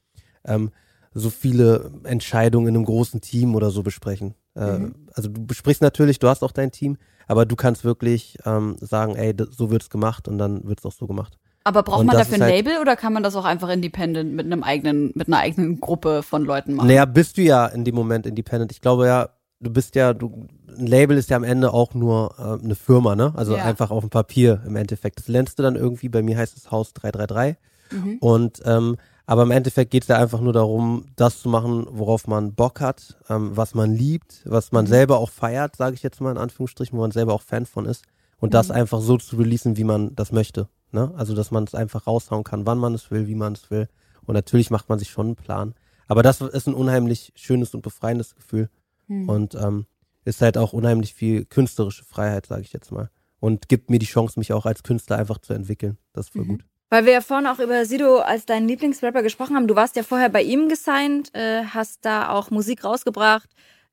[SPEAKER 4] ähm, so viele Entscheidungen in einem großen Team oder so besprechen. Äh,
[SPEAKER 2] Mhm.
[SPEAKER 4] Also du besprichst natürlich, du hast auch dein Team, aber du kannst wirklich ähm, sagen, ey, so wird's gemacht und dann wird's auch so gemacht.
[SPEAKER 2] Aber braucht
[SPEAKER 4] Und
[SPEAKER 2] man dafür ein
[SPEAKER 4] halt-
[SPEAKER 2] Label oder kann man das auch einfach independent mit einem eigenen, mit einer eigenen Gruppe von Leuten machen?
[SPEAKER 4] Naja, bist du ja in dem Moment independent. Ich glaube ja, du bist ja, du, ein Label ist ja am Ende auch nur äh, eine Firma, ne? Also
[SPEAKER 2] Ja.
[SPEAKER 4] einfach auf dem Papier im Endeffekt. Das lernst du dann irgendwie, bei mir heißt es Haus 333.
[SPEAKER 2] Mhm.
[SPEAKER 4] Und ähm, aber im Endeffekt geht es ja einfach nur darum, das zu machen, worauf man Bock hat, ähm, was man liebt, was man
[SPEAKER 2] Mhm.
[SPEAKER 4] selber auch feiert, sage ich jetzt mal in Anführungsstrichen, wo man selber auch Fan von ist. Und das
[SPEAKER 2] Mhm.
[SPEAKER 4] einfach so zu releasen, wie man das möchte. Ne? Also dass man es einfach raushauen kann, wann man es will, wie man es will. Und natürlich macht man sich schon einen Plan. Aber das ist ein unheimlich schönes und befreiendes Gefühl.
[SPEAKER 2] Mhm.
[SPEAKER 4] Und ähm, ist halt auch unheimlich viel künstlerische Freiheit, sage ich jetzt mal. Und gibt mir die Chance, mich auch als Künstler einfach zu entwickeln. Das ist voll
[SPEAKER 2] Mhm.
[SPEAKER 4] gut.
[SPEAKER 3] Weil wir ja vorhin auch über Sido als deinen Lieblingsrapper gesprochen haben. Du warst ja vorher bei ihm gesigned, äh, hast da auch Musik rausgebracht,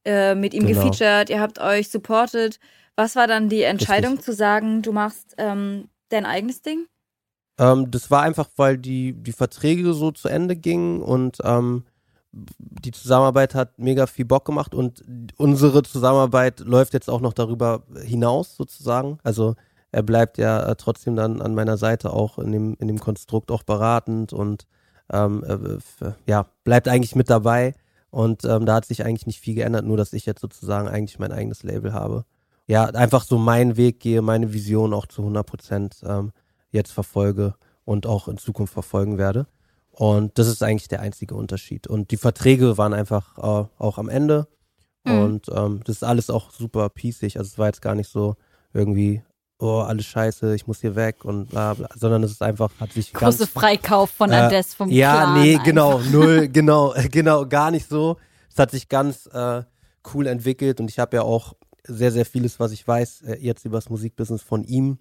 [SPEAKER 3] äh, mit ihm
[SPEAKER 4] Genau.
[SPEAKER 3] gefeatured, ihr habt euch supported. Was war dann die Entscheidung
[SPEAKER 4] Richtig.
[SPEAKER 3] zu sagen, du machst ähm, dein eigenes Ding?
[SPEAKER 4] Ähm, das war einfach, weil die, die Verträge so zu Ende gingen und ähm, die Zusammenarbeit hat mega viel Bock gemacht und unsere Zusammenarbeit läuft jetzt auch noch darüber hinaus sozusagen. Also er bleibt ja äh, trotzdem dann an meiner Seite auch in dem, in dem Konstrukt auch beratend und ähm, äh, ja, bleibt eigentlich mit dabei. Und ähm, da hat sich eigentlich nicht viel geändert, nur dass ich jetzt sozusagen eigentlich mein eigenes Label habe. Ja, einfach so meinen Weg gehe, meine Vision auch zu 100 Prozent ähm, jetzt verfolge und auch in Zukunft verfolgen werde. Und das ist eigentlich der einzige Unterschied. Und die Verträge waren einfach äh, auch am Ende.
[SPEAKER 2] Mhm.
[SPEAKER 4] Und ähm, das ist alles auch super piecig. Also es war jetzt gar nicht so irgendwie, oh, alles scheiße, ich muss hier weg und bla bla, sondern es ist einfach, hat sich
[SPEAKER 2] Große
[SPEAKER 4] ganz
[SPEAKER 2] Freikauf von
[SPEAKER 4] Äh,
[SPEAKER 2] Ades vom
[SPEAKER 4] ja,
[SPEAKER 2] Clan
[SPEAKER 4] nee,
[SPEAKER 2] einfach.
[SPEAKER 4] genau, null, genau, genau, gar nicht so. Es hat sich ganz äh, cool entwickelt und ich habe ja auch sehr, sehr vieles, was ich weiß, äh, jetzt über das Musikbusiness von ihm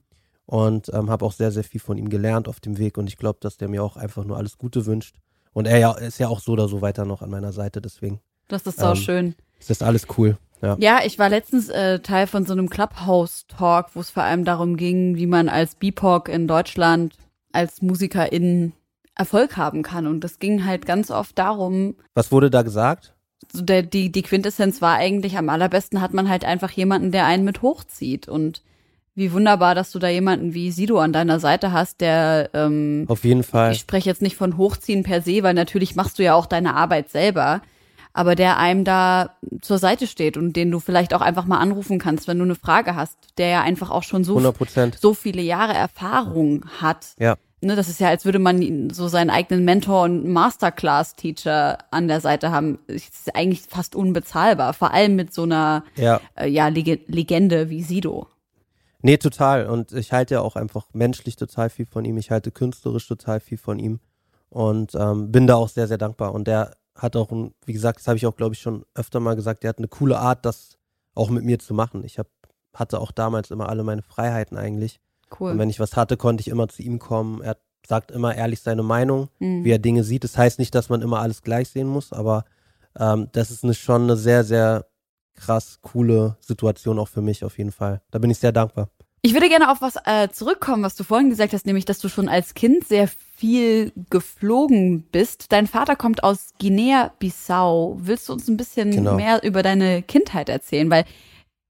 [SPEAKER 4] und ähm, habe auch sehr, sehr viel von ihm gelernt auf dem Weg und ich glaube, dass der mir auch einfach nur alles Gute wünscht. Und er ja, ist ja auch so oder so weiter noch an meiner Seite, deswegen
[SPEAKER 2] Das ist so
[SPEAKER 4] Ähm,
[SPEAKER 2] schön.
[SPEAKER 4] ist das alles cool. Ja.
[SPEAKER 2] Ja, ich war letztens äh, Teil von so einem Clubhouse-Talk, wo es vor allem darum ging, wie man als BIPOC in Deutschland als Musikerin Erfolg haben kann. Und das ging halt ganz oft darum,
[SPEAKER 4] Was wurde da gesagt?
[SPEAKER 2] so der, die, die Quintessenz war eigentlich, am allerbesten hat man halt einfach jemanden, der einen mit hochzieht. Und wie wunderbar, dass du da jemanden wie Sido an deiner Seite hast, der ähm,
[SPEAKER 4] Auf jeden Fall.
[SPEAKER 2] ich spreche jetzt nicht von Hochziehen per se, weil natürlich machst du ja auch deine Arbeit selber, aber der einem da zur Seite steht und den du vielleicht auch einfach mal anrufen kannst, wenn du eine Frage hast, der ja einfach auch schon so,
[SPEAKER 4] 100 Prozent.
[SPEAKER 2] so viele Jahre Erfahrung hat.
[SPEAKER 4] Ja.
[SPEAKER 2] Ne, das ist ja, als würde man so seinen eigenen Mentor und Masterclass-Teacher an der Seite haben. Das ist eigentlich fast unbezahlbar, vor allem mit so einer
[SPEAKER 4] Ja.
[SPEAKER 2] äh, ja, Lege Legende wie Sido.
[SPEAKER 4] Nee, total. Und ich halte ja auch einfach menschlich total viel von ihm. Ich halte künstlerisch total viel von ihm. Und ähm, bin da auch sehr, sehr dankbar. Und der hat auch, ein, wie gesagt, das habe ich auch, glaube ich, schon öfter mal gesagt, der hat eine coole Art, das auch mit mir zu machen. Ich hab, hatte auch damals immer alle meine Freiheiten eigentlich.
[SPEAKER 2] Cool.
[SPEAKER 4] Und wenn ich was hatte, konnte ich immer zu ihm kommen. Er sagt immer ehrlich seine Meinung,
[SPEAKER 2] Mhm.
[SPEAKER 4] wie er Dinge sieht. Das heißt nicht, dass man immer alles gleich sehen muss, aber ähm, das ist eine, schon eine sehr, sehr krass coole Situation auch für mich auf jeden Fall. Da bin ich sehr dankbar.
[SPEAKER 2] Ich würde gerne auf was äh, zurückkommen, was du vorhin gesagt hast, nämlich, dass du schon als Kind sehr viel geflogen bist. Dein Vater kommt aus Guinea-Bissau. Willst du uns ein bisschen
[SPEAKER 4] Genau.
[SPEAKER 2] mehr über deine Kindheit erzählen? Weil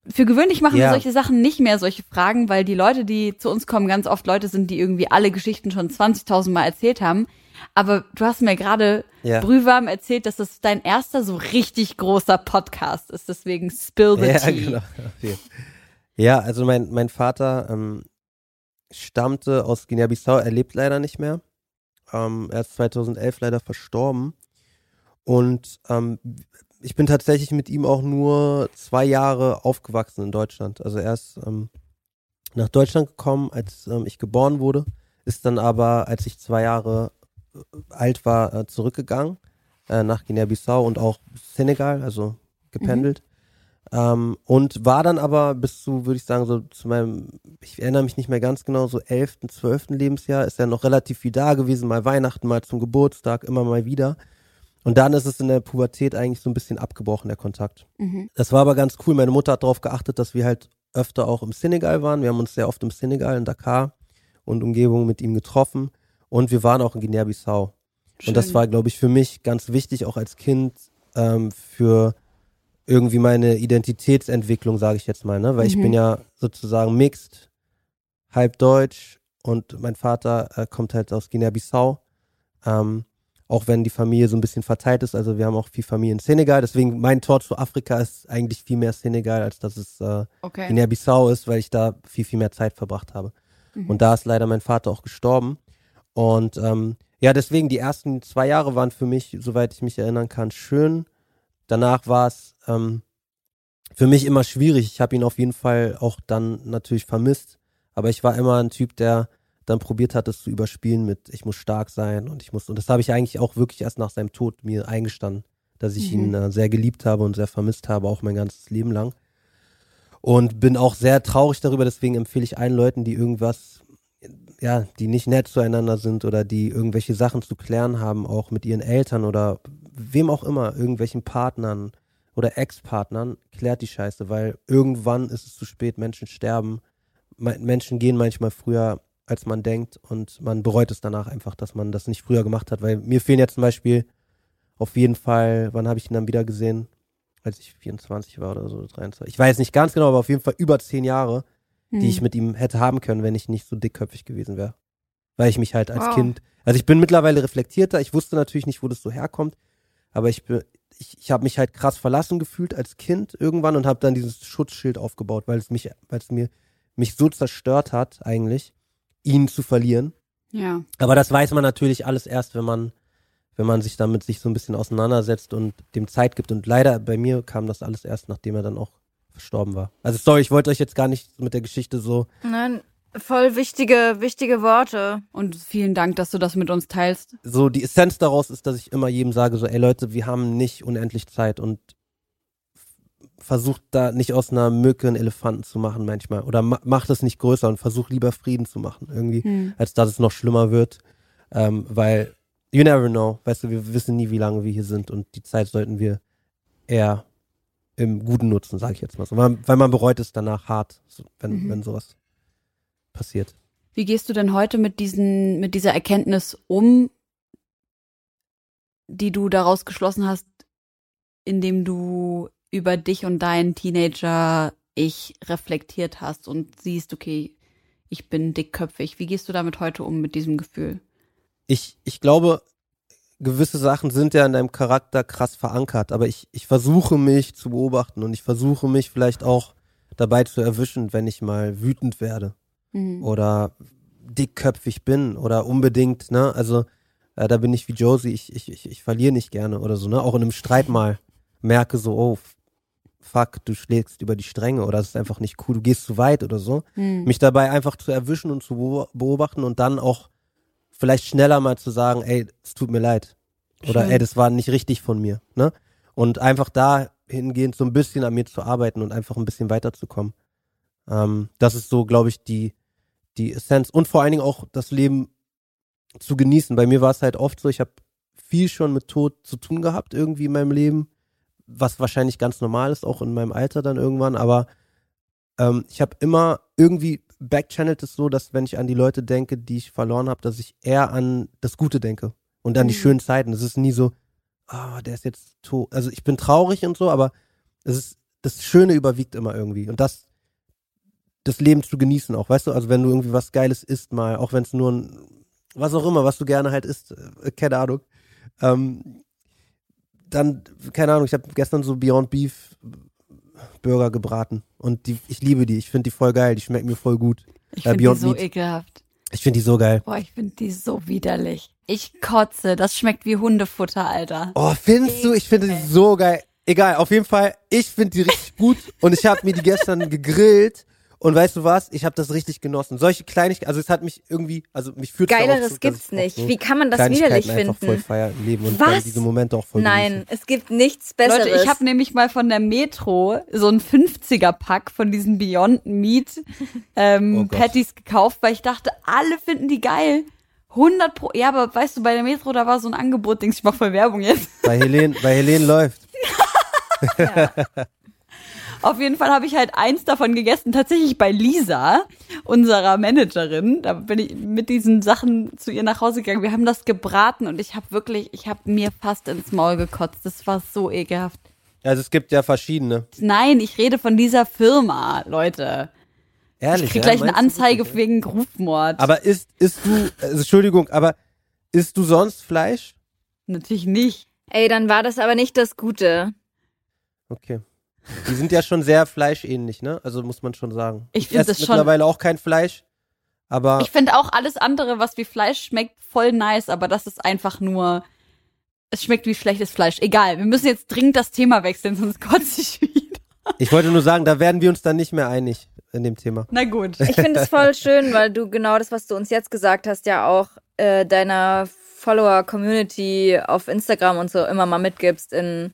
[SPEAKER 2] für gewöhnlich machen wir
[SPEAKER 4] Ja.
[SPEAKER 2] solche Sachen nicht mehr, solche Fragen, weil die Leute, die zu uns kommen, ganz oft Leute sind, die irgendwie alle Geschichten schon 20.000 Mal erzählt haben. Aber du hast mir gerade
[SPEAKER 4] Ja.
[SPEAKER 2] brühwarm erzählt, dass das dein erster so richtig großer Podcast ist. Deswegen Spill the
[SPEAKER 4] ja,
[SPEAKER 2] Tea.
[SPEAKER 4] genau. Ja, also mein, mein Vater ähm, stammte aus Guinea-Bissau, er lebt leider nicht mehr. Ähm, er ist 2011 leider verstorben. Und ähm, ich bin tatsächlich mit ihm auch nur zwei Jahre aufgewachsen in Deutschland. Also er ist ähm, nach Deutschland gekommen, als ähm, ich geboren wurde, ist dann aber, als ich zwei Jahre alt war, äh, zurückgegangen äh, nach Guinea-Bissau und auch Senegal, also gependelt. Ähm, und war dann aber bis zu, würde ich sagen, so zu meinem, ich erinnere mich nicht mehr ganz genau, so 11., 12. Lebensjahr ist er noch relativ viel da gewesen, mal Weihnachten, mal zum Geburtstag, immer mal wieder. Und dann ist es in der Pubertät eigentlich so ein bisschen abgebrochen, der Kontakt.
[SPEAKER 2] Mhm.
[SPEAKER 4] Das war aber ganz cool. Meine Mutter hat darauf geachtet, dass wir halt öfter auch im Senegal waren. Wir haben uns sehr oft im Senegal, in Dakar und Umgebung mit ihm getroffen. Und wir waren auch in Guinea-Bissau. Und das war, glaube ich, für mich ganz wichtig, auch als Kind, ähm, für irgendwie meine Identitätsentwicklung, sage ich jetzt mal, ne? Weil ich
[SPEAKER 2] Mhm.
[SPEAKER 4] bin ja sozusagen mixed, halb deutsch und mein Vater äh, kommt halt aus Guinea-Bissau. Ähm, auch wenn die Familie so ein bisschen verteilt ist, also wir haben auch viel Familie in Senegal, deswegen mein Tor zu Afrika ist eigentlich viel mehr Senegal, als dass es äh,
[SPEAKER 2] Okay.
[SPEAKER 4] Guinea-Bissau ist, weil ich da viel, viel mehr Zeit verbracht habe.
[SPEAKER 2] Mhm.
[SPEAKER 4] Und da ist leider mein Vater auch gestorben. Und ähm, ja, deswegen die ersten zwei Jahre waren für mich, soweit ich mich erinnern kann, schön. Danach war es ähm, für mich immer schwierig. Ich habe ihn auf jeden Fall auch dann natürlich vermisst. Aber ich war immer ein Typ, der dann probiert hat, es zu überspielen mit, ich muss stark sein und ich muss, und das habe ich eigentlich auch wirklich erst nach seinem Tod mir eingestanden, dass ich
[SPEAKER 2] Mhm.
[SPEAKER 4] ihn äh, sehr geliebt habe und sehr vermisst habe, auch mein ganzes Leben lang. Und bin auch sehr traurig darüber, deswegen empfehle ich allen Leuten, die irgendwas, ja, die nicht nett zueinander sind oder die irgendwelche Sachen zu klären haben, auch mit ihren Eltern oder wem auch immer, irgendwelchen Partnern oder Ex-Partnern, klärt die Scheiße, weil irgendwann ist es zu spät, Menschen sterben, Me- Menschen gehen manchmal früher, als man denkt und man bereut es danach einfach, dass man das nicht früher gemacht hat, weil mir fehlen ja zum Beispiel auf jeden Fall, wann habe ich ihn dann wieder gesehen? Als ich 24 war oder so, 23. Ich weiß nicht ganz genau, aber auf jeden Fall über zehn Jahre,
[SPEAKER 2] Mhm.
[SPEAKER 4] die ich mit ihm hätte haben können, wenn ich nicht so dickköpfig gewesen wäre. Weil ich mich halt als
[SPEAKER 3] Wow.
[SPEAKER 4] Kind, also ich bin mittlerweile reflektierter, ich wusste natürlich nicht, wo das so herkommt, aber ich bin, ich, ich habe mich halt krass verlassen gefühlt als Kind irgendwann und habe dann dieses Schutzschild aufgebaut, weil es mich, weil es mir mich so zerstört hat eigentlich, ihn zu verlieren.
[SPEAKER 2] Ja.
[SPEAKER 4] Aber das weiß man natürlich alles erst, wenn man, wenn man sich damit sich so ein bisschen auseinandersetzt und dem Zeit gibt. Und leider bei mir kam das alles erst, nachdem er dann auch verstorben war. Also sorry, ich wollte euch jetzt gar nicht mit der Geschichte so.
[SPEAKER 3] Nein, voll wichtige, wichtige Worte.
[SPEAKER 2] Und vielen Dank, dass du das mit uns teilst.
[SPEAKER 4] So die Essenz daraus ist, dass ich immer jedem sage, so, ey Leute, wir haben nicht unendlich Zeit und versucht da nicht aus einer Mücke einen Elefanten zu machen manchmal. Oder ma macht es nicht größer und versucht lieber Frieden zu machen irgendwie.
[SPEAKER 2] Hm.
[SPEAKER 4] als dass es noch schlimmer wird. Ähm, weil you never know, weißt du, wir wissen nie, wie lange wir hier sind und die Zeit sollten wir eher im Guten nutzen, sage ich jetzt mal so. Weil, weil man bereut es danach hart, wenn,
[SPEAKER 2] Mhm.
[SPEAKER 4] wenn sowas passiert.
[SPEAKER 2] Wie gehst du denn heute mit diesen, mit dieser Erkenntnis um, die du daraus geschlossen hast, indem du über dich und dein Teenager-Ich reflektiert hast und siehst, okay, ich bin dickköpfig. Wie gehst du damit heute um, mit diesem Gefühl?
[SPEAKER 4] Ich, ich glaube, gewisse Sachen sind ja in deinem Charakter krass verankert, aber ich, ich versuche mich zu beobachten und ich versuche mich vielleicht auch dabei zu erwischen, wenn ich mal wütend werde.
[SPEAKER 2] Mhm.
[SPEAKER 4] oder dickköpfig bin oder unbedingt, ne, also äh, da bin ich wie Josie, ich, ich, ich, ich verliere nicht gerne oder so, ne, auch in einem Streit mal merke so, oh, fuck, du schlägst über die Stränge oder es ist einfach nicht cool, du gehst zu weit oder so,
[SPEAKER 2] Hm.
[SPEAKER 4] mich dabei einfach zu erwischen und zu beo- beobachten und dann auch vielleicht schneller mal zu sagen, ey, es tut mir leid oder
[SPEAKER 2] Schön.
[SPEAKER 4] ey, das war nicht richtig von mir, ne, und einfach dahingehend so ein bisschen an mir zu arbeiten und einfach ein bisschen weiterzukommen. Ähm, das ist so, glaube ich, die die Essenz und vor allen Dingen auch das Leben zu genießen. Bei mir war es halt oft so, ich habe viel schon mit Tod zu tun gehabt irgendwie in meinem Leben, was wahrscheinlich ganz normal ist, auch in meinem Alter dann irgendwann, aber ähm, ich habe immer irgendwie backchannelt es so, dass wenn ich an die Leute denke, die ich verloren habe, dass ich eher an das Gute denke und an die
[SPEAKER 2] Mhm.
[SPEAKER 4] schönen Zeiten. Es ist nie so, ah, der ist jetzt tot. Also ich bin traurig und so, aber es ist das Schöne überwiegt immer irgendwie und das das Leben zu genießen auch, weißt du? Also wenn du irgendwie was Geiles isst mal, auch wenn es nur ein was auch immer, was du gerne halt isst, äh, keine Ahnung. Ähm, dann, keine Ahnung, ich habe gestern so Beyond Beef Burger gebraten und die, ich liebe die, ich finde die voll geil, die schmecken mir voll gut.
[SPEAKER 2] Ich
[SPEAKER 4] Äh,
[SPEAKER 2] finde die so
[SPEAKER 4] Meat.
[SPEAKER 2] ekelhaft.
[SPEAKER 4] Ich finde die so geil.
[SPEAKER 2] Boah, ich finde die so widerlich. Ich kotze. Das schmeckt wie Hundefutter, Alter.
[SPEAKER 4] Oh, findest du? Ich finde die so geil. Egal, auf jeden Fall, ich finde die richtig gut und ich habe mir die gestern gegrillt und weißt du was? Ich habe das richtig genossen. Solche Kleinigkeiten, also es hat mich irgendwie, also mich fühlt
[SPEAKER 3] Geileres gibt's nicht. Wie kann man das widerlich
[SPEAKER 4] einfach voll
[SPEAKER 3] finden?
[SPEAKER 4] feiern im Leben und
[SPEAKER 3] Was?
[SPEAKER 4] diese Momente auch voll
[SPEAKER 3] Nein,
[SPEAKER 4] genießen.
[SPEAKER 3] es gibt nichts Besseres.
[SPEAKER 2] Leute, ich habe nämlich mal von der Metro so ein 50er-Pack von diesen Beyond Meat ähm,
[SPEAKER 4] Oh.
[SPEAKER 2] Patties gekauft, weil ich dachte, alle finden die geil. 100 pro. Ja, aber weißt du, bei der Metro, da war so ein Angebot, Dings, ich mach voll Werbung jetzt.
[SPEAKER 4] Bei Helene, bei Helene läuft.
[SPEAKER 2] Auf jeden Fall habe ich halt eins davon gegessen, tatsächlich bei Lisa, unserer Managerin. Da bin ich mit diesen Sachen zu ihr nach Hause gegangen. Wir haben das gebraten und ich habe wirklich, ich habe mir fast ins Maul gekotzt. Das war so ekelhaft.
[SPEAKER 4] Also es gibt ja verschiedene.
[SPEAKER 2] Nein, ich rede von dieser Firma, Leute.
[SPEAKER 4] Ehrlich.
[SPEAKER 2] Ich krieg
[SPEAKER 4] ja?
[SPEAKER 2] gleich eine
[SPEAKER 4] Meinst du
[SPEAKER 2] Anzeige
[SPEAKER 4] wirklich,
[SPEAKER 2] wegen Rufmord.
[SPEAKER 4] ja? Aber isst, isst du, also Entschuldigung, aber isst du sonst Fleisch?
[SPEAKER 2] Natürlich nicht.
[SPEAKER 3] Ey, dann war das aber nicht das Gute.
[SPEAKER 4] Okay. Die sind ja schon sehr fleischähnlich, ne? Also muss man schon sagen.
[SPEAKER 2] Ich find
[SPEAKER 4] esse
[SPEAKER 2] das schon-
[SPEAKER 4] mittlerweile auch kein Fleisch, aber
[SPEAKER 2] Ich finde auch alles andere, was wie Fleisch schmeckt, voll nice, aber das ist einfach nur, es schmeckt wie schlechtes Fleisch. Egal, wir müssen jetzt dringend das Thema wechseln, sonst kotze ich wieder.
[SPEAKER 4] ich wollte nur sagen, da werden wir uns dann nicht mehr einig in dem Thema.
[SPEAKER 2] Na gut.
[SPEAKER 3] Ich finde es voll schön, weil du genau das, was du uns jetzt gesagt hast, ja auch äh, deiner Follower-Community auf Instagram und so immer mal mitgibst in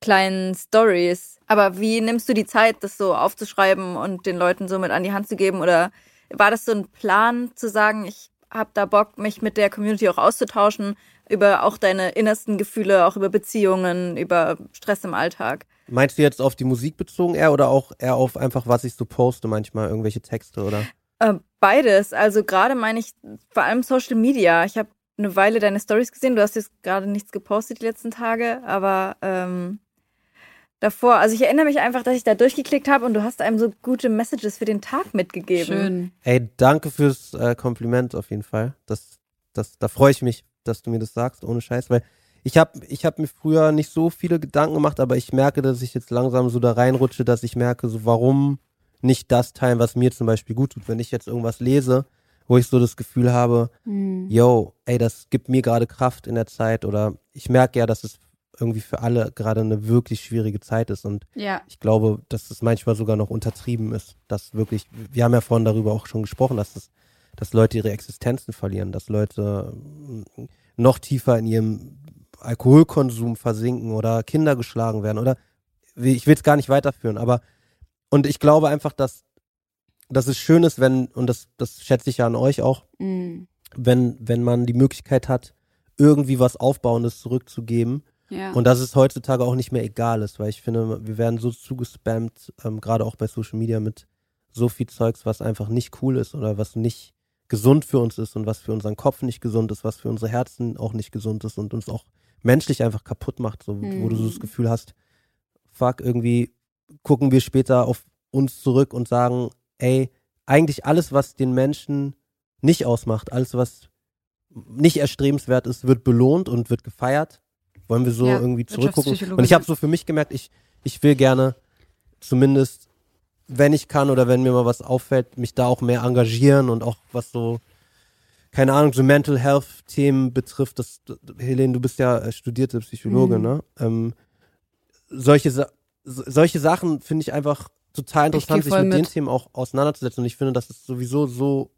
[SPEAKER 3] kleinen Stories. Aber wie nimmst du die Zeit, das so aufzuschreiben und den Leuten so mit an die Hand zu geben? Oder war das so ein Plan zu sagen, ich habe da Bock, mich mit der Community auch auszutauschen, über auch deine innersten Gefühle, auch über Beziehungen, über Stress im Alltag?
[SPEAKER 4] Meinst du jetzt auf die Musik bezogen eher oder auch eher auf einfach, was ich so poste, manchmal irgendwelche Texte oder?
[SPEAKER 3] Äh, beides. Also gerade meine ich vor allem Social Media. Ich habe eine Weile deine Stories gesehen. Du hast jetzt gerade nichts gepostet die letzten Tage, aber ähm, davor, also ich erinnere mich einfach, dass ich da durchgeklickt habe und du hast einem so gute Messages für den Tag mitgegeben.
[SPEAKER 2] Schön.
[SPEAKER 4] Ey, danke fürs äh, Kompliment auf jeden Fall. Das, das, da freue ich mich, dass du mir das sagst, ohne Scheiß, weil ich habe ich hab mir früher nicht so viele Gedanken gemacht, aber ich merke, dass ich jetzt langsam so da reinrutsche, dass ich merke, so warum nicht das teilen, was mir zum Beispiel gut tut. Wenn ich jetzt irgendwas lese, wo ich so das Gefühl habe, yo, ey, das gibt mir gerade Kraft in der Zeit oder ich merke ja, dass es irgendwie für alle gerade eine wirklich schwierige Zeit ist und
[SPEAKER 2] Ja.
[SPEAKER 4] ich glaube, dass es manchmal sogar noch untertrieben ist, dass wirklich, wir haben ja vorhin darüber auch schon gesprochen, dass es, dass Leute ihre Existenzen verlieren, dass Leute mm, noch tiefer in ihrem Alkoholkonsum versinken oder Kinder geschlagen werden oder ich will es gar nicht weiterführen, aber und ich glaube einfach, dass dass es schön ist, wenn und das das schätze ich ja an euch auch,
[SPEAKER 2] Mhm.
[SPEAKER 4] wenn wenn man die Möglichkeit hat, irgendwie was Aufbauendes zurückzugeben
[SPEAKER 2] Ja.
[SPEAKER 4] und dass es heutzutage auch nicht mehr egal ist, weil ich finde, wir werden so zugespammt, ähm, gerade auch bei Social Media mit so viel Zeugs, was einfach nicht cool ist oder was nicht gesund für uns ist und was für unseren Kopf nicht gesund ist, was für unsere Herzen auch nicht gesund ist und uns auch menschlich einfach kaputt macht, so, wo du so das
[SPEAKER 2] Mhm.
[SPEAKER 4] Gefühl hast, fuck, irgendwie gucken wir später auf uns zurück und sagen, ey, eigentlich alles, was den Menschen nicht ausmacht, alles, was nicht erstrebenswert ist, wird belohnt und wird gefeiert. Wollen wir so
[SPEAKER 2] Ja,
[SPEAKER 4] irgendwie zurückgucken? Und ich habe so für mich gemerkt, ich, ich will gerne zumindest, wenn ich kann oder wenn mir mal was auffällt, mich da auch mehr engagieren und auch was so, keine Ahnung, so Mental Health Themen betrifft. Das, Helene, du bist ja äh, studierte Psychologe,
[SPEAKER 2] Mhm.
[SPEAKER 4] ne? Ähm, solche, so- solche Sachen finde ich einfach total interessant, sich
[SPEAKER 2] voll
[SPEAKER 4] mit den
[SPEAKER 2] mit.
[SPEAKER 4] Themen auch auseinanderzusetzen. Und ich finde, das ist sowieso so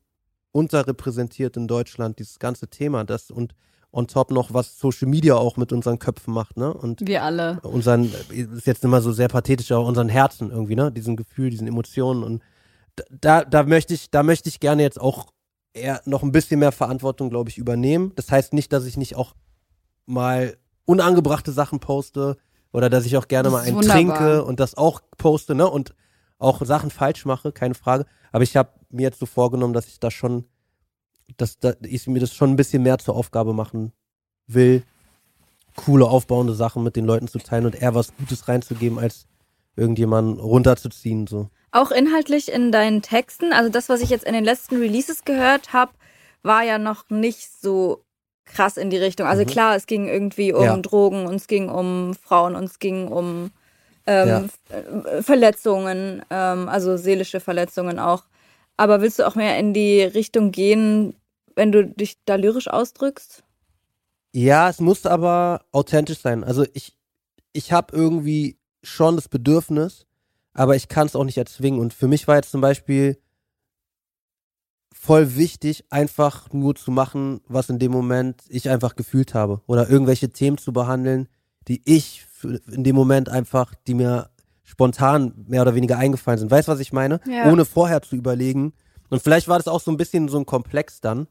[SPEAKER 4] unterrepräsentiert in Deutschland, dieses ganze Thema. Das und on top noch, was Social Media auch mit unseren Köpfen macht, ne? Und
[SPEAKER 2] Wir alle.
[SPEAKER 4] unseren, ist jetzt immer so sehr pathetisch, aber unseren Herzen irgendwie, ne? Diesen Gefühl, diesen Emotionen und da, da möchte ich, da möchte ich gerne jetzt auch eher noch ein bisschen mehr Verantwortung, glaube ich, übernehmen. Das heißt nicht, dass ich nicht auch mal unangebrachte Sachen poste oder dass ich auch gerne mal einen
[SPEAKER 2] wunderbar.
[SPEAKER 4] trinke und das auch poste, ne? Und auch Sachen falsch mache, keine Frage. Aber ich habe mir jetzt so vorgenommen, dass ich da schon, dass da, ich mir das schon ein bisschen mehr zur Aufgabe machen will, coole, aufbauende Sachen mit den Leuten zu teilen und eher was Gutes reinzugeben, als irgendjemanden runterzuziehen. So.
[SPEAKER 3] Auch inhaltlich in deinen Texten, also das, was ich jetzt in den letzten Releases gehört habe, war ja noch nicht so krass in die Richtung. Also
[SPEAKER 4] Mhm.
[SPEAKER 3] klar, es ging irgendwie um
[SPEAKER 4] Ja.
[SPEAKER 3] Drogen, und es ging um Frauen, und es ging um ähm,
[SPEAKER 4] Ja.
[SPEAKER 3] Äh, Verletzungen, ähm, also seelische Verletzungen auch. Aber willst du auch mehr in die Richtung gehen, wenn du dich da lyrisch ausdrückst?
[SPEAKER 4] Ja, es muss aber authentisch sein. Also ich, ich habe irgendwie schon das Bedürfnis, aber ich kann es auch nicht erzwingen. Und für mich war jetzt zum Beispiel voll wichtig, einfach nur zu machen, was in dem Moment ich einfach gefühlt habe. Oder irgendwelche Themen zu behandeln, die ich in dem Moment einfach, die mir spontan mehr oder weniger eingefallen sind. Weißt du, was ich meine?
[SPEAKER 3] Ja.
[SPEAKER 4] Ohne vorher zu überlegen. Und vielleicht war das auch so ein bisschen so ein Komplex dann,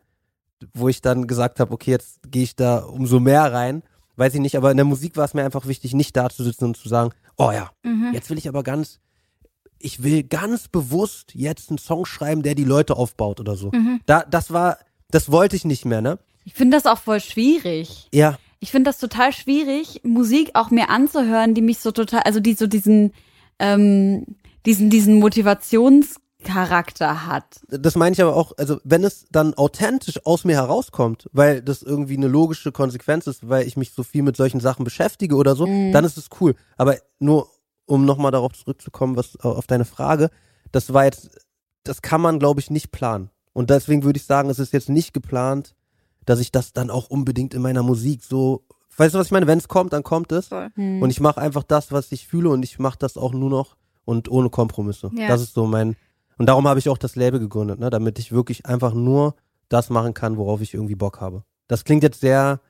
[SPEAKER 4] wo ich dann gesagt habe, okay, jetzt gehe ich da umso mehr rein. Weiß ich nicht, aber in der Musik war es mir einfach wichtig, nicht da zu sitzen und zu sagen, oh ja,
[SPEAKER 3] Mhm.
[SPEAKER 4] jetzt will ich aber ganz, ich will ganz bewusst jetzt einen Song schreiben, der die Leute aufbaut oder so.
[SPEAKER 3] Mhm.
[SPEAKER 4] Da, das war, das wollte ich nicht mehr, ne?
[SPEAKER 2] Ich finde das auch voll schwierig.
[SPEAKER 4] Ja,
[SPEAKER 2] Ich finde das total schwierig, Musik auch mir anzuhören, die mich so total, also die so diesen, ähm, diesen, diesen Motivationscharakter hat.
[SPEAKER 4] das meine ich aber auch, also wenn es dann authentisch aus mir herauskommt, weil das irgendwie eine logische Konsequenz ist, weil ich mich so viel mit solchen Sachen beschäftige oder so, dann ist es cool. Aber nur, um nochmal darauf zurückzukommen, was auf deine Frage, das war jetzt, das kann man, glaube ich, nicht planen. Und deswegen würde ich sagen, es ist jetzt nicht geplant, dass ich das dann auch unbedingt in meiner Musik so, weißt du, was ich meine? Wenn es kommt, dann kommt es.
[SPEAKER 3] Voll.
[SPEAKER 2] Hm.
[SPEAKER 4] Und ich mache einfach das, was ich fühle und ich mache das auch nur noch und ohne Kompromisse.
[SPEAKER 3] Ja.
[SPEAKER 4] Das ist so mein und darum habe ich auch das Label gegründet, ne, damit ich wirklich einfach nur das machen kann, worauf ich irgendwie Bock habe. Das klingt jetzt sehr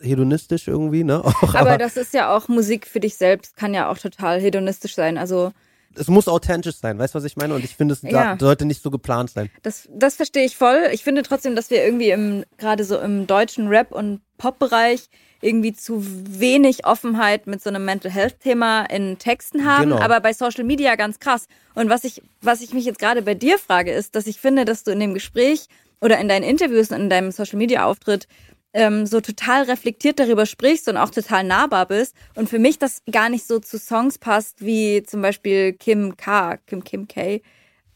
[SPEAKER 4] hedonistisch irgendwie, ne? Auch,
[SPEAKER 3] Aber das ist ja auch Musik für dich selbst, kann ja auch total hedonistisch sein. Also
[SPEAKER 4] es muss authentisch sein, weißt du, was ich meine? Und ich finde, es
[SPEAKER 3] Ja.
[SPEAKER 4] sollte nicht so geplant sein.
[SPEAKER 3] Das, das verstehe ich voll. Ich finde trotzdem, dass wir irgendwie im, gerade so im deutschen Rap- und Pop-Bereich irgendwie zu wenig Offenheit mit so einem Mental Health-Thema in Texten haben,
[SPEAKER 4] Genau.
[SPEAKER 3] aber bei Social Media ganz krass. Und was ich, was ich mich jetzt gerade bei dir frage, ist, dass ich finde, dass du in dem Gespräch oder in deinen Interviews und in deinem Social Media Auftritt ähm, so total reflektiert darüber sprichst und auch total nahbar bist. Und für mich das gar nicht so zu Songs passt, wie zum Beispiel Kim K, Kim Kim K.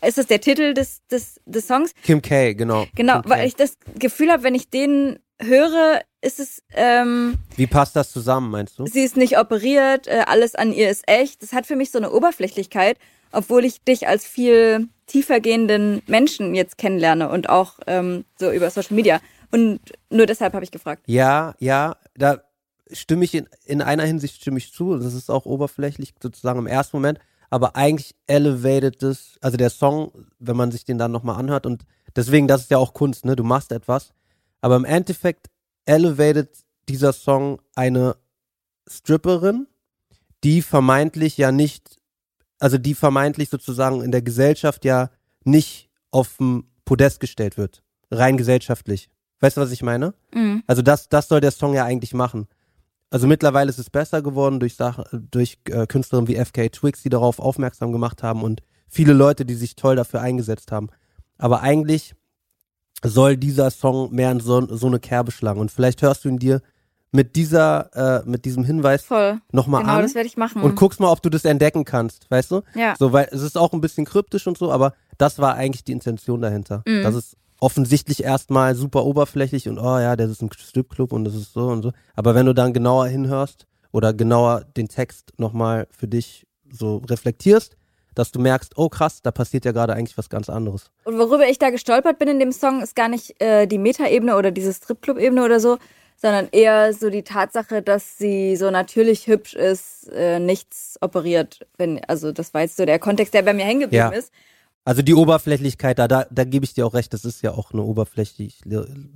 [SPEAKER 3] Ist das der Titel des, des, des Songs?
[SPEAKER 4] Kim K, genau.
[SPEAKER 3] Genau,
[SPEAKER 4] Kim
[SPEAKER 3] weil
[SPEAKER 4] K.
[SPEAKER 3] ich das Gefühl habe, wenn ich den höre, ist es, ähm,
[SPEAKER 4] Wie passt das zusammen, meinst du?
[SPEAKER 3] sie ist nicht operiert, äh, alles an ihr ist echt. Das hat für mich so eine Oberflächlichkeit, obwohl ich dich als viel tiefergehenden Menschen jetzt kennenlerne und auch ähm, so über Social Media. Und nur deshalb habe ich gefragt.
[SPEAKER 4] Ja, ja, da stimme ich in, in einer Hinsicht stimme ich zu. Das ist auch oberflächlich sozusagen im ersten Moment, aber eigentlich elevated das, also der Song, wenn man sich den dann nochmal anhört und deswegen, das ist ja auch Kunst, ne? Du machst etwas, aber im Endeffekt elevated dieser Song eine Stripperin, die vermeintlich ja nicht, also die vermeintlich sozusagen in der Gesellschaft ja nicht auf dem Podest gestellt wird, rein gesellschaftlich. Weißt du, was ich meine?
[SPEAKER 3] Mhm.
[SPEAKER 4] Also das, das soll der Song ja eigentlich machen. Also mittlerweile ist es besser geworden durch, Sach durch äh, Künstlerinnen wie FK Twix, die darauf aufmerksam gemacht haben und viele Leute, die sich toll dafür eingesetzt haben. Aber eigentlich soll dieser Song mehr in so, so eine Kerbe schlagen. Und vielleicht hörst du ihn dir mit dieser, äh, mit diesem Hinweis
[SPEAKER 3] Voll.
[SPEAKER 4] nochmal
[SPEAKER 3] Genau,
[SPEAKER 4] an
[SPEAKER 3] das werde ich machen.
[SPEAKER 4] und guckst mal, ob du das entdecken kannst, weißt du?
[SPEAKER 3] ja.
[SPEAKER 4] So, weil es ist auch ein bisschen kryptisch und so, aber das war eigentlich die Intention dahinter.
[SPEAKER 3] Mhm.
[SPEAKER 4] Das ist offensichtlich erstmal super oberflächlich und oh ja, das ist ein Stripclub und das ist so und so. Aber wenn du dann genauer hinhörst oder genauer den Text nochmal für dich so reflektierst, dass du merkst, oh krass, da passiert ja gerade eigentlich was ganz anderes.
[SPEAKER 3] Und worüber ich da gestolpert bin in dem Song, ist gar nicht äh, die Meta-Ebene oder diese Stripclub-Ebene oder so, sondern eher so die Tatsache, dass sie so natürlich hübsch ist, äh, nichts operiert. Wenn, also das war jetzt so der Kontext, der bei mir hängen geblieben
[SPEAKER 4] Ja.
[SPEAKER 3] ist.
[SPEAKER 4] Also die Oberflächlichkeit, da, da, da gebe ich dir auch recht, das ist ja auch eine oberflächliche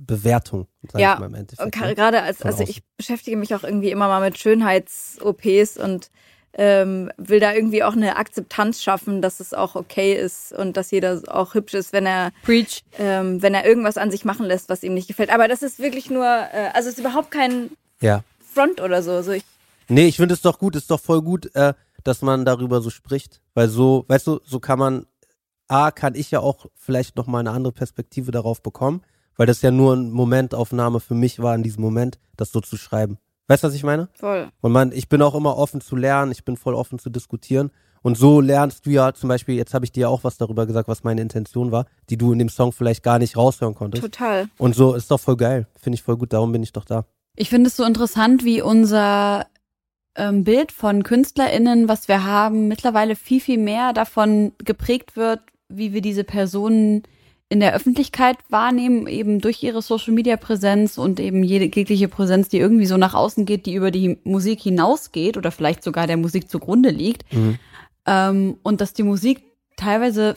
[SPEAKER 4] Bewertung,
[SPEAKER 3] Ja,
[SPEAKER 4] ich mal im Endeffekt.
[SPEAKER 3] Und
[SPEAKER 4] ne?
[SPEAKER 3] gerade als, also
[SPEAKER 4] außen.
[SPEAKER 3] ich beschäftige mich auch irgendwie immer mal mit Schönheits-OPs und ähm, will da irgendwie auch eine Akzeptanz schaffen, dass es auch okay ist und dass jeder auch hübsch ist, wenn er
[SPEAKER 2] Preach.
[SPEAKER 3] ähm, wenn er irgendwas an sich machen lässt, was ihm nicht gefällt. Aber das ist wirklich nur, äh, also es ist überhaupt kein
[SPEAKER 4] Ja.
[SPEAKER 3] Front oder so. so ich,
[SPEAKER 4] Nee, ich finde es doch gut, ist doch voll gut, äh, dass man darüber so spricht. Weil so, weißt du, so kann man, A, kann ich ja auch vielleicht nochmal eine andere Perspektive darauf bekommen, weil das ja nur eine Momentaufnahme für mich war, in diesem Moment, das so zu schreiben. Weißt du, was ich meine?
[SPEAKER 3] voll.
[SPEAKER 4] Und man, ich bin auch immer offen zu lernen, ich bin voll offen zu diskutieren. Und so lernst du ja zum Beispiel, jetzt habe ich dir auch was darüber gesagt, was meine Intention war, die du in dem Song vielleicht gar nicht raushören konntest.
[SPEAKER 3] Total.
[SPEAKER 4] Und so ist doch voll geil. Finde ich voll gut, darum bin ich doch da.
[SPEAKER 2] Ich finde es so interessant, wie unser ähm, Bild von KünstlerInnen, was wir haben, mittlerweile viel, viel mehr davon geprägt wird, wie wir diese Personen in der Öffentlichkeit wahrnehmen, eben durch ihre Social Media Präsenz und eben jede jegliche Präsenz, die irgendwie so nach außen geht, die über die Musik hinausgeht oder vielleicht sogar der Musik zugrunde liegt.
[SPEAKER 4] Mhm.
[SPEAKER 2] Ähm, und dass die Musik teilweise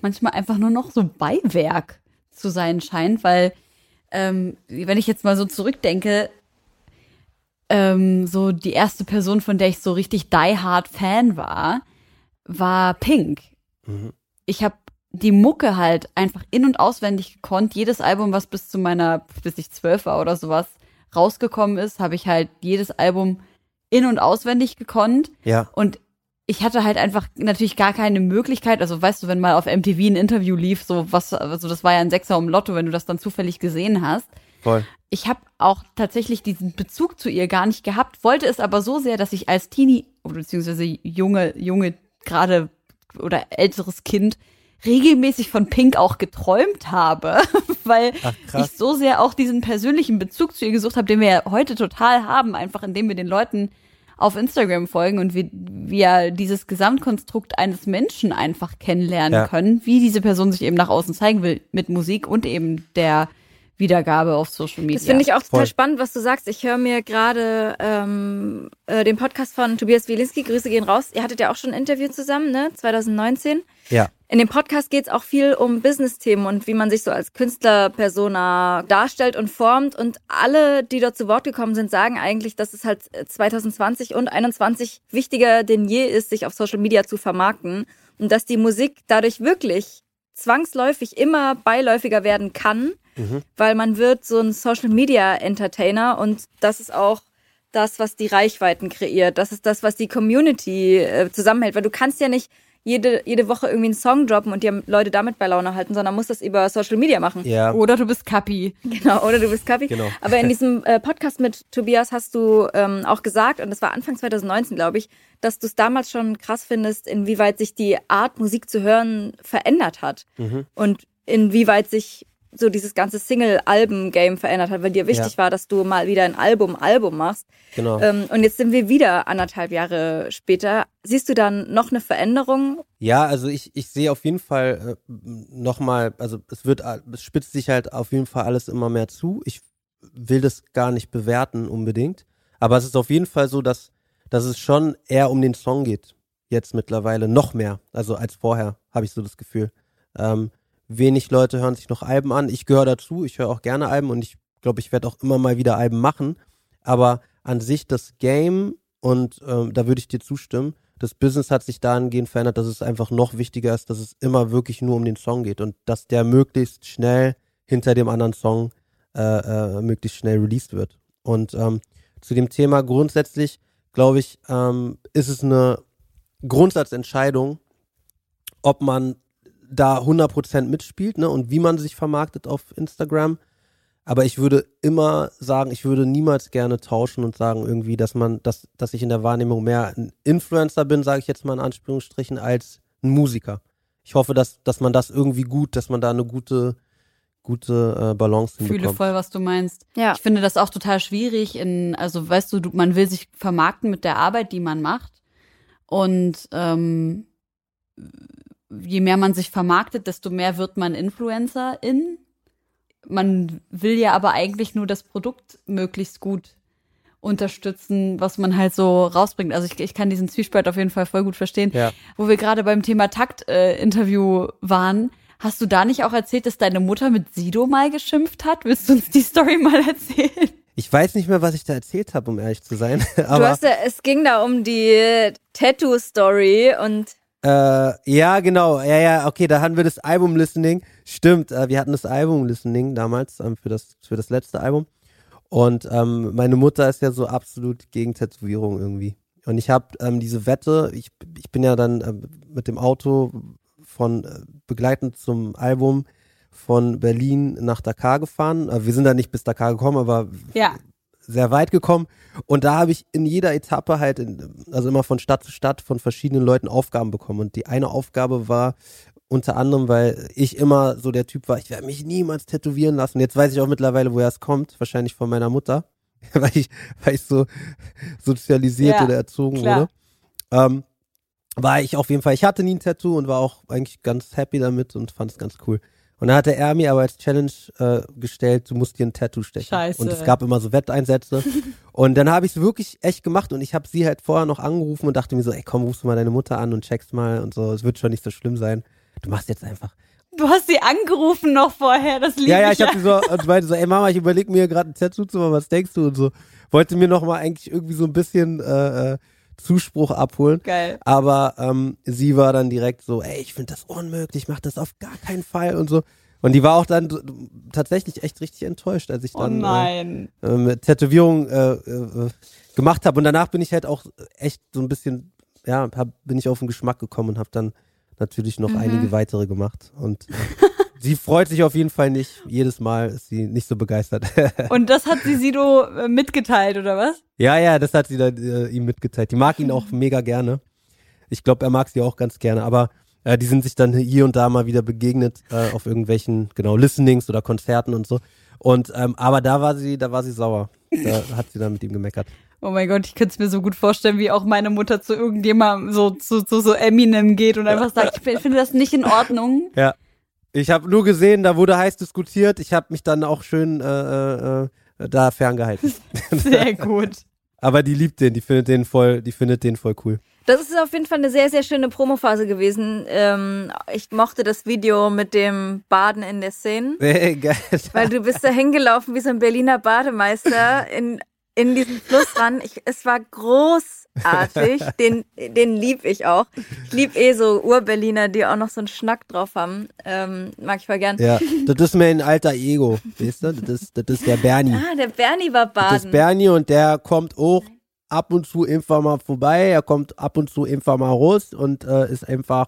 [SPEAKER 2] manchmal einfach nur noch so Beiwerk zu sein scheint, weil ähm, wenn ich jetzt mal so zurückdenke, ähm, so die erste Person, von der ich so richtig die hard Fan war, war Pink.
[SPEAKER 4] Mhm.
[SPEAKER 2] Ich habe die Mucke halt einfach in und auswendig gekonnt. Jedes Album, was bis zu meiner, bis ich zwölf war oder sowas, rausgekommen ist, habe ich halt jedes Album in und auswendig gekonnt.
[SPEAKER 4] Ja.
[SPEAKER 2] Und ich hatte halt einfach natürlich gar keine Möglichkeit, also weißt du, wenn mal auf MTV ein Interview lief, so was, also das war ja ein Sechser um Lotto, wenn du das dann zufällig gesehen hast.
[SPEAKER 4] Voll.
[SPEAKER 2] Ich habe auch tatsächlich diesen Bezug zu ihr gar nicht gehabt, wollte es aber so sehr, dass ich als Teenie oder beziehungsweise junge, junge, gerade oder älteres Kind regelmäßig von Pink auch geträumt habe, weil
[SPEAKER 4] Ach,
[SPEAKER 2] ich so sehr auch diesen persönlichen Bezug zu ihr gesucht habe, den wir ja heute total haben, einfach indem wir den Leuten auf Instagram folgen und wir, wir dieses Gesamtkonstrukt eines Menschen einfach kennenlernen
[SPEAKER 4] Ja.
[SPEAKER 2] können, wie diese Person sich eben nach außen zeigen will mit Musik und eben der Wiedergabe auf Social Media.
[SPEAKER 3] Das finde ich auch total
[SPEAKER 4] Voll.
[SPEAKER 3] spannend, was du sagst. Ich höre mir gerade ähm, äh, den Podcast von Tobias Wielinski, Grüße gehen raus. Ihr hattet ja auch schon ein Interview zusammen, ne? 2019.
[SPEAKER 4] Ja.
[SPEAKER 3] In dem Podcast geht es auch viel um Business-Themen und wie man sich so als Künstlerpersona darstellt und formt. Und alle, die dort zu Wort gekommen sind, sagen eigentlich, dass es halt 2020 und 2021 wichtiger denn je ist, sich auf Social Media zu vermarkten. Und dass die Musik dadurch wirklich zwangsläufig immer beiläufiger werden kann, weil man wird so ein Social-Media-Entertainer und das ist auch das, was die Reichweiten kreiert. Das ist das, was die Community äh, zusammenhält. Weil du kannst ja nicht jede, jede Woche irgendwie einen Song droppen und die Leute damit bei Laune halten, sondern musst das über Social Media machen.
[SPEAKER 4] Ja.
[SPEAKER 2] Oder du bist Kapi.
[SPEAKER 3] Genau, oder du bist Kapi.
[SPEAKER 4] Genau.
[SPEAKER 3] Aber in diesem äh, Podcast mit Tobias hast du ähm, auch gesagt, und das war Anfang 2019, glaube ich, dass du es damals schon krass findest, inwieweit sich die Art, Musik zu hören, verändert hat.
[SPEAKER 4] Mhm.
[SPEAKER 3] Und inwieweit sich so dieses ganze Single-Alben-Game verändert hat, weil dir wichtig
[SPEAKER 4] Ja.
[SPEAKER 3] war, dass du mal wieder ein Album, Album machst.
[SPEAKER 4] Genau.
[SPEAKER 3] Ähm, und jetzt sind wir wieder anderthalb Jahre später. Siehst du dann noch eine Veränderung?
[SPEAKER 4] Ja, also ich, ich sehe auf jeden Fall äh, nochmal, also es wird, es spitzt sich halt auf jeden Fall alles immer mehr zu. Ich will das gar nicht bewerten unbedingt, aber es ist auf jeden Fall so, dass, dass es schon eher um den Song geht. Jetzt mittlerweile noch mehr, also als vorher, habe ich so das Gefühl. Ähm, wenig Leute hören sich noch Alben an. Ich gehöre dazu, ich höre auch gerne Alben und ich glaube, ich werde auch immer mal wieder Alben machen. Aber an sich das Game, und ähm, da würde ich dir zustimmen, das Business hat sich dahingehend verändert, dass es einfach noch wichtiger ist, dass es immer wirklich nur um den Song geht und dass der möglichst schnell hinter dem anderen Song äh, äh, möglichst schnell released wird. Und ähm, zu dem Thema grundsätzlich, glaube ich, ähm, ist es eine Grundsatzentscheidung, ob man da 100% mitspielt ne, und wie man sich vermarktet auf Instagram. Aber ich würde immer sagen, ich würde niemals gerne tauschen und sagen irgendwie, dass man, dass, dass ich in der Wahrnehmung mehr ein Influencer bin, sage ich jetzt mal in Anführungsstrichen, als ein Musiker. Ich hoffe, dass, dass man das irgendwie gut, dass man da eine gute, gute äh, Balance
[SPEAKER 2] Fühle
[SPEAKER 4] hinbekommt.
[SPEAKER 2] voll, was du meinst.
[SPEAKER 3] Ja.
[SPEAKER 2] Ich finde das auch total schwierig in, also weißt du, du, man will sich vermarkten mit der Arbeit, die man macht. Und ähm, je mehr man sich vermarktet, desto mehr wird man Influencerin. Man will ja aber eigentlich nur das Produkt möglichst gut unterstützen, was man halt so rausbringt. Also ich, ich kann diesen Zwiespalt auf jeden Fall voll gut verstehen.
[SPEAKER 4] Ja.
[SPEAKER 2] Wo wir gerade beim Thema Takt-Interview waren, hast du da nicht auch erzählt, dass deine Mutter mit Sido mal geschimpft hat? Willst du uns die Story mal erzählen?
[SPEAKER 4] Ich weiß nicht mehr, was ich da erzählt habe, um ehrlich zu sein.
[SPEAKER 3] du
[SPEAKER 4] Aber
[SPEAKER 3] hast ja, es ging da um die Tattoo-Story und
[SPEAKER 4] Äh, ja, genau. Ja, ja, okay, da hatten wir das Album-Listening. Stimmt, äh, wir hatten das Album-Listening damals ähm, für, das, für das letzte Album. Und ähm, meine Mutter ist ja so absolut gegen Tätowierung irgendwie. Und ich habe ähm, diese Wette, ich, ich bin ja dann ähm, mit dem Auto von äh, begleitend zum Album von Berlin nach Dakar gefahren. Äh, wir sind da nicht bis Dakar gekommen, aber
[SPEAKER 2] Ja.
[SPEAKER 4] Sehr weit gekommen. Und da habe ich in jeder Etappe halt, in, also immer von Stadt zu Stadt, von verschiedenen Leuten Aufgaben bekommen. Und die eine Aufgabe war unter anderem, weil ich immer so der Typ war, ich werde mich niemals tätowieren lassen. Jetzt weiß ich auch mittlerweile, woher es kommt. Wahrscheinlich von meiner Mutter, weil ich, weil ich so sozialisiert
[SPEAKER 2] Ja,
[SPEAKER 4] oder erzogen
[SPEAKER 2] klar.
[SPEAKER 4] wurde. Ähm, war ich auf jeden Fall, ich hatte nie ein Tattoo und war auch eigentlich ganz happy damit und fand es ganz cool. Und dann hatte er mir aber als Challenge äh, gestellt, du musst dir ein Tattoo stechen.
[SPEAKER 2] Scheiße.
[SPEAKER 4] Und es gab immer so Wetteinsätze. und dann habe ich es wirklich echt gemacht und ich habe sie halt vorher noch angerufen und dachte mir so, ey komm, rufst du mal deine Mutter an und checkst mal und so, es wird schon nicht so schlimm sein. Du machst jetzt einfach.
[SPEAKER 2] Du hast sie angerufen noch vorher, das liebe
[SPEAKER 4] Ja, ja,
[SPEAKER 2] ich
[SPEAKER 4] ich habe so, und meinte so, ey Mama, ich überlege mir gerade ein Tattoo zu machen, was denkst du und so. Wollte mir noch mal eigentlich irgendwie so ein bisschen äh, äh, Zuspruch abholen.
[SPEAKER 2] Geil.
[SPEAKER 4] Aber ähm, sie war dann direkt so, ey, ich finde das unmöglich, mach das auf gar keinen Fall und so. Und die war auch dann tatsächlich echt richtig enttäuscht, als ich
[SPEAKER 2] Oh
[SPEAKER 4] dann äh,
[SPEAKER 2] nein.
[SPEAKER 4] äh, mit Tätowierung äh, äh, gemacht habe. Und danach bin ich halt auch echt so ein bisschen, ja, hab, bin ich auf den Geschmack gekommen und habe dann natürlich noch einige weitere gemacht. Und sie freut sich auf jeden Fall nicht. Jedes Mal ist sie nicht so begeistert.
[SPEAKER 2] Und das hat sie Sido äh, mitgeteilt, oder was?
[SPEAKER 4] ja, ja, das hat sie dann äh, ihm mitgeteilt. Die mag ihn auch mega gerne. Ich glaube, er mag sie auch ganz gerne, aber äh, die sind sich dann hier und da mal wieder begegnet äh, auf irgendwelchen, genau, Listenings oder Konzerten und so. Und ähm, aber da war sie, da war sie sauer. Da hat sie dann mit ihm gemeckert.
[SPEAKER 2] Oh mein Gott, ich könnte es mir so gut vorstellen, wie auch meine Mutter zu irgendjemandem so zu, zu so Eminem geht und einfach sagt, ich finde das nicht in Ordnung.
[SPEAKER 4] Ja. Ich habe nur gesehen, da wurde heiß diskutiert. Ich habe mich dann auch schön äh, äh, äh, da ferngehalten.
[SPEAKER 2] Sehr gut.
[SPEAKER 4] Aber die liebt den, die findet den voll, die findet den voll cool.
[SPEAKER 3] Das ist auf jeden Fall eine sehr, sehr schöne Promophase gewesen. Ähm, ich mochte das Video mit dem Baden in der Szene,
[SPEAKER 4] Hey, geil.
[SPEAKER 3] weil du bist da hingelaufen wie so ein Berliner Bademeister in, in diesen Fluss ran. Ich, es war großartig. Den, den lieb ich auch. Ich lieb eh so Ur-Berliner, die auch noch so einen Schnack drauf haben. Ähm, mag ich voll gern.
[SPEAKER 4] Ja, das ist mein alter Ego, weißt du? Das ist, das ist der Bernie.
[SPEAKER 3] Ah, der Bernie war
[SPEAKER 4] Das ist
[SPEAKER 3] baden.
[SPEAKER 4] Bernie und der kommt auch ab und zu einfach mal vorbei. Er kommt ab und zu einfach mal raus und äh, ist einfach,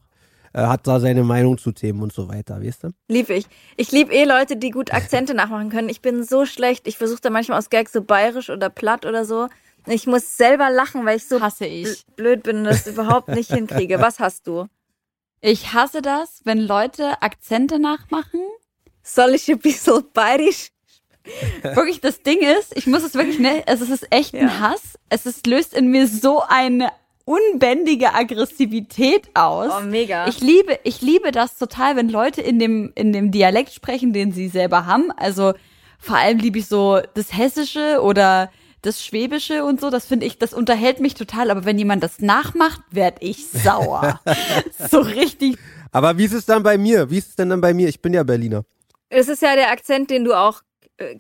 [SPEAKER 4] hat da seine Meinung zu Themen und so weiter, weißt du?
[SPEAKER 3] Lieb ich. Ich lieb eh Leute, die gut Akzente nachmachen können. Ich bin so schlecht. Ich versuche da manchmal aus Gag so bayerisch oder platt oder so. Ich muss selber lachen, weil ich so
[SPEAKER 2] Hasse ich.
[SPEAKER 3] bl- blöd bin und das überhaupt nicht hinkriege. Was hast du?
[SPEAKER 2] Ich hasse das, wenn Leute Akzente nachmachen.
[SPEAKER 3] Soll ich ein bisschen bayerisch?
[SPEAKER 2] Wirklich, das Ding ist, ich muss es wirklich, ne, es ist echt ein
[SPEAKER 3] Ja.
[SPEAKER 2] Hass. Es ist, löst in mir so eine unbändige Aggressivität aus.
[SPEAKER 3] Oh, mega.
[SPEAKER 2] Ich liebe, ich liebe das total, wenn Leute in dem, in dem Dialekt sprechen, den sie selber haben. Also vor allem liebe ich so das Hessische oder das Schwäbische und so. Das finde ich, das unterhält mich total. Aber wenn jemand das nachmacht, werd ich sauer. so richtig.
[SPEAKER 4] Aber wie ist es dann bei mir? Wie ist es denn dann bei mir? Ich bin ja Berliner.
[SPEAKER 3] Es ist ja der Akzent, den du auch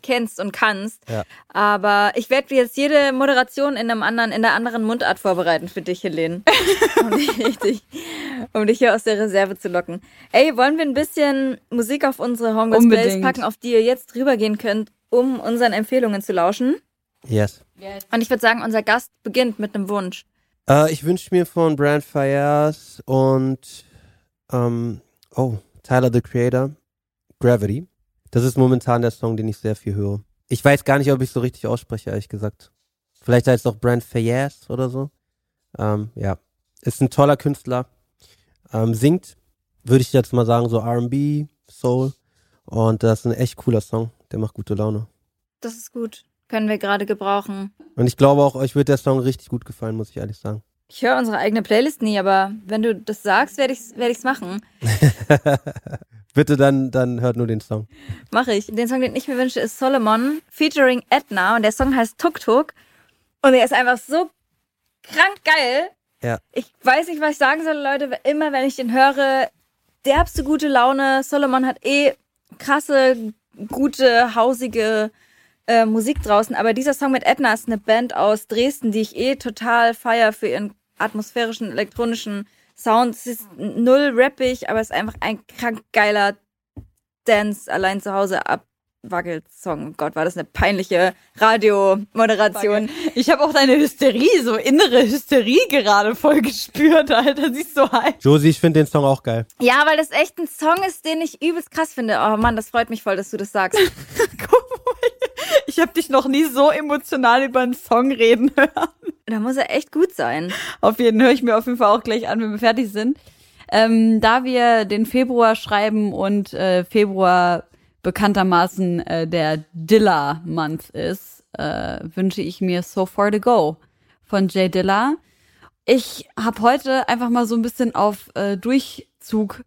[SPEAKER 3] kennst und kannst.
[SPEAKER 4] Ja.
[SPEAKER 3] Aber ich werde jetzt jede Moderation in einem anderen, in der anderen Mundart vorbereiten für dich, Helene. um, dich, um dich hier aus der Reserve zu locken. Ey, wollen wir ein bisschen Musik auf unsere Homegirls
[SPEAKER 2] Unbedingt.
[SPEAKER 3] packen, auf die ihr jetzt rübergehen könnt, um unseren Empfehlungen zu lauschen?
[SPEAKER 4] Yes.
[SPEAKER 3] Und ich würde sagen, unser Gast beginnt mit einem Wunsch.
[SPEAKER 4] Äh, ich wünsche mir von Brand Fayaz und ähm, oh, Tyler the Creator, Gravity. Das ist momentan der Song, den ich sehr viel höre. Ich weiß gar nicht, ob ich so richtig ausspreche, ehrlich gesagt. Vielleicht heißt es auch Brand Fayaz oder so. Ähm, ja, ist ein toller Künstler. Ähm, singt, würde ich jetzt mal sagen, so R&B, Soul. Und das ist ein echt cooler Song. Der macht gute Laune.
[SPEAKER 3] Das ist gut. Können wir gerade gebrauchen.
[SPEAKER 4] Und ich glaube auch, euch wird der Song richtig gut gefallen, muss ich ehrlich sagen.
[SPEAKER 3] Ich höre unsere eigene Playlist nie, aber wenn du das sagst, werde ich werd ich's machen.
[SPEAKER 4] Bitte dann, dann hört nur den Song.
[SPEAKER 3] Mache ich. Den Song, den ich mir wünsche, ist Solomon featuring Edna und der Song heißt Tuk Tuk und er ist einfach so krank geil.
[SPEAKER 4] Ja.
[SPEAKER 3] Ich weiß nicht, was ich sagen soll, Leute. Immer wenn ich den höre, derbste gute Laune. Solomon hat eh krasse, gute, hausige äh, Musik draußen. Aber dieser Song mit Edna ist eine Band aus Dresden, die ich eh total feier für ihren atmosphärischen, elektronischen Sound. Es ist null rappig, aber es ist einfach ein krank geiler Dance allein zu Hause abwackelt Song. Oh Gott, war das eine peinliche Radiomoderation.
[SPEAKER 2] Ich habe auch deine Hysterie, so innere Hysterie gerade voll gespürt, Alter. Sie ist so heiß.
[SPEAKER 4] Josie, ich finde den Song auch geil.
[SPEAKER 3] Ja, weil das echt ein Song ist, den ich übelst krass finde. Oh Mann, das freut mich voll, dass du das sagst.
[SPEAKER 2] Guck mal, ich habe dich noch nie so emotional über einen Song reden hören.
[SPEAKER 3] Da muss er echt gut sein.
[SPEAKER 2] Auf jeden höre ich mir auf jeden Fall auch gleich an, wenn wir fertig sind. Ähm, da wir den Februar schreiben und äh, Februar bekanntermaßen äh, der Dilla-Month ist, äh, wünsche ich mir So Far to Go von Jay Dilla. Ich habe heute einfach mal so ein bisschen auf äh, Durchzug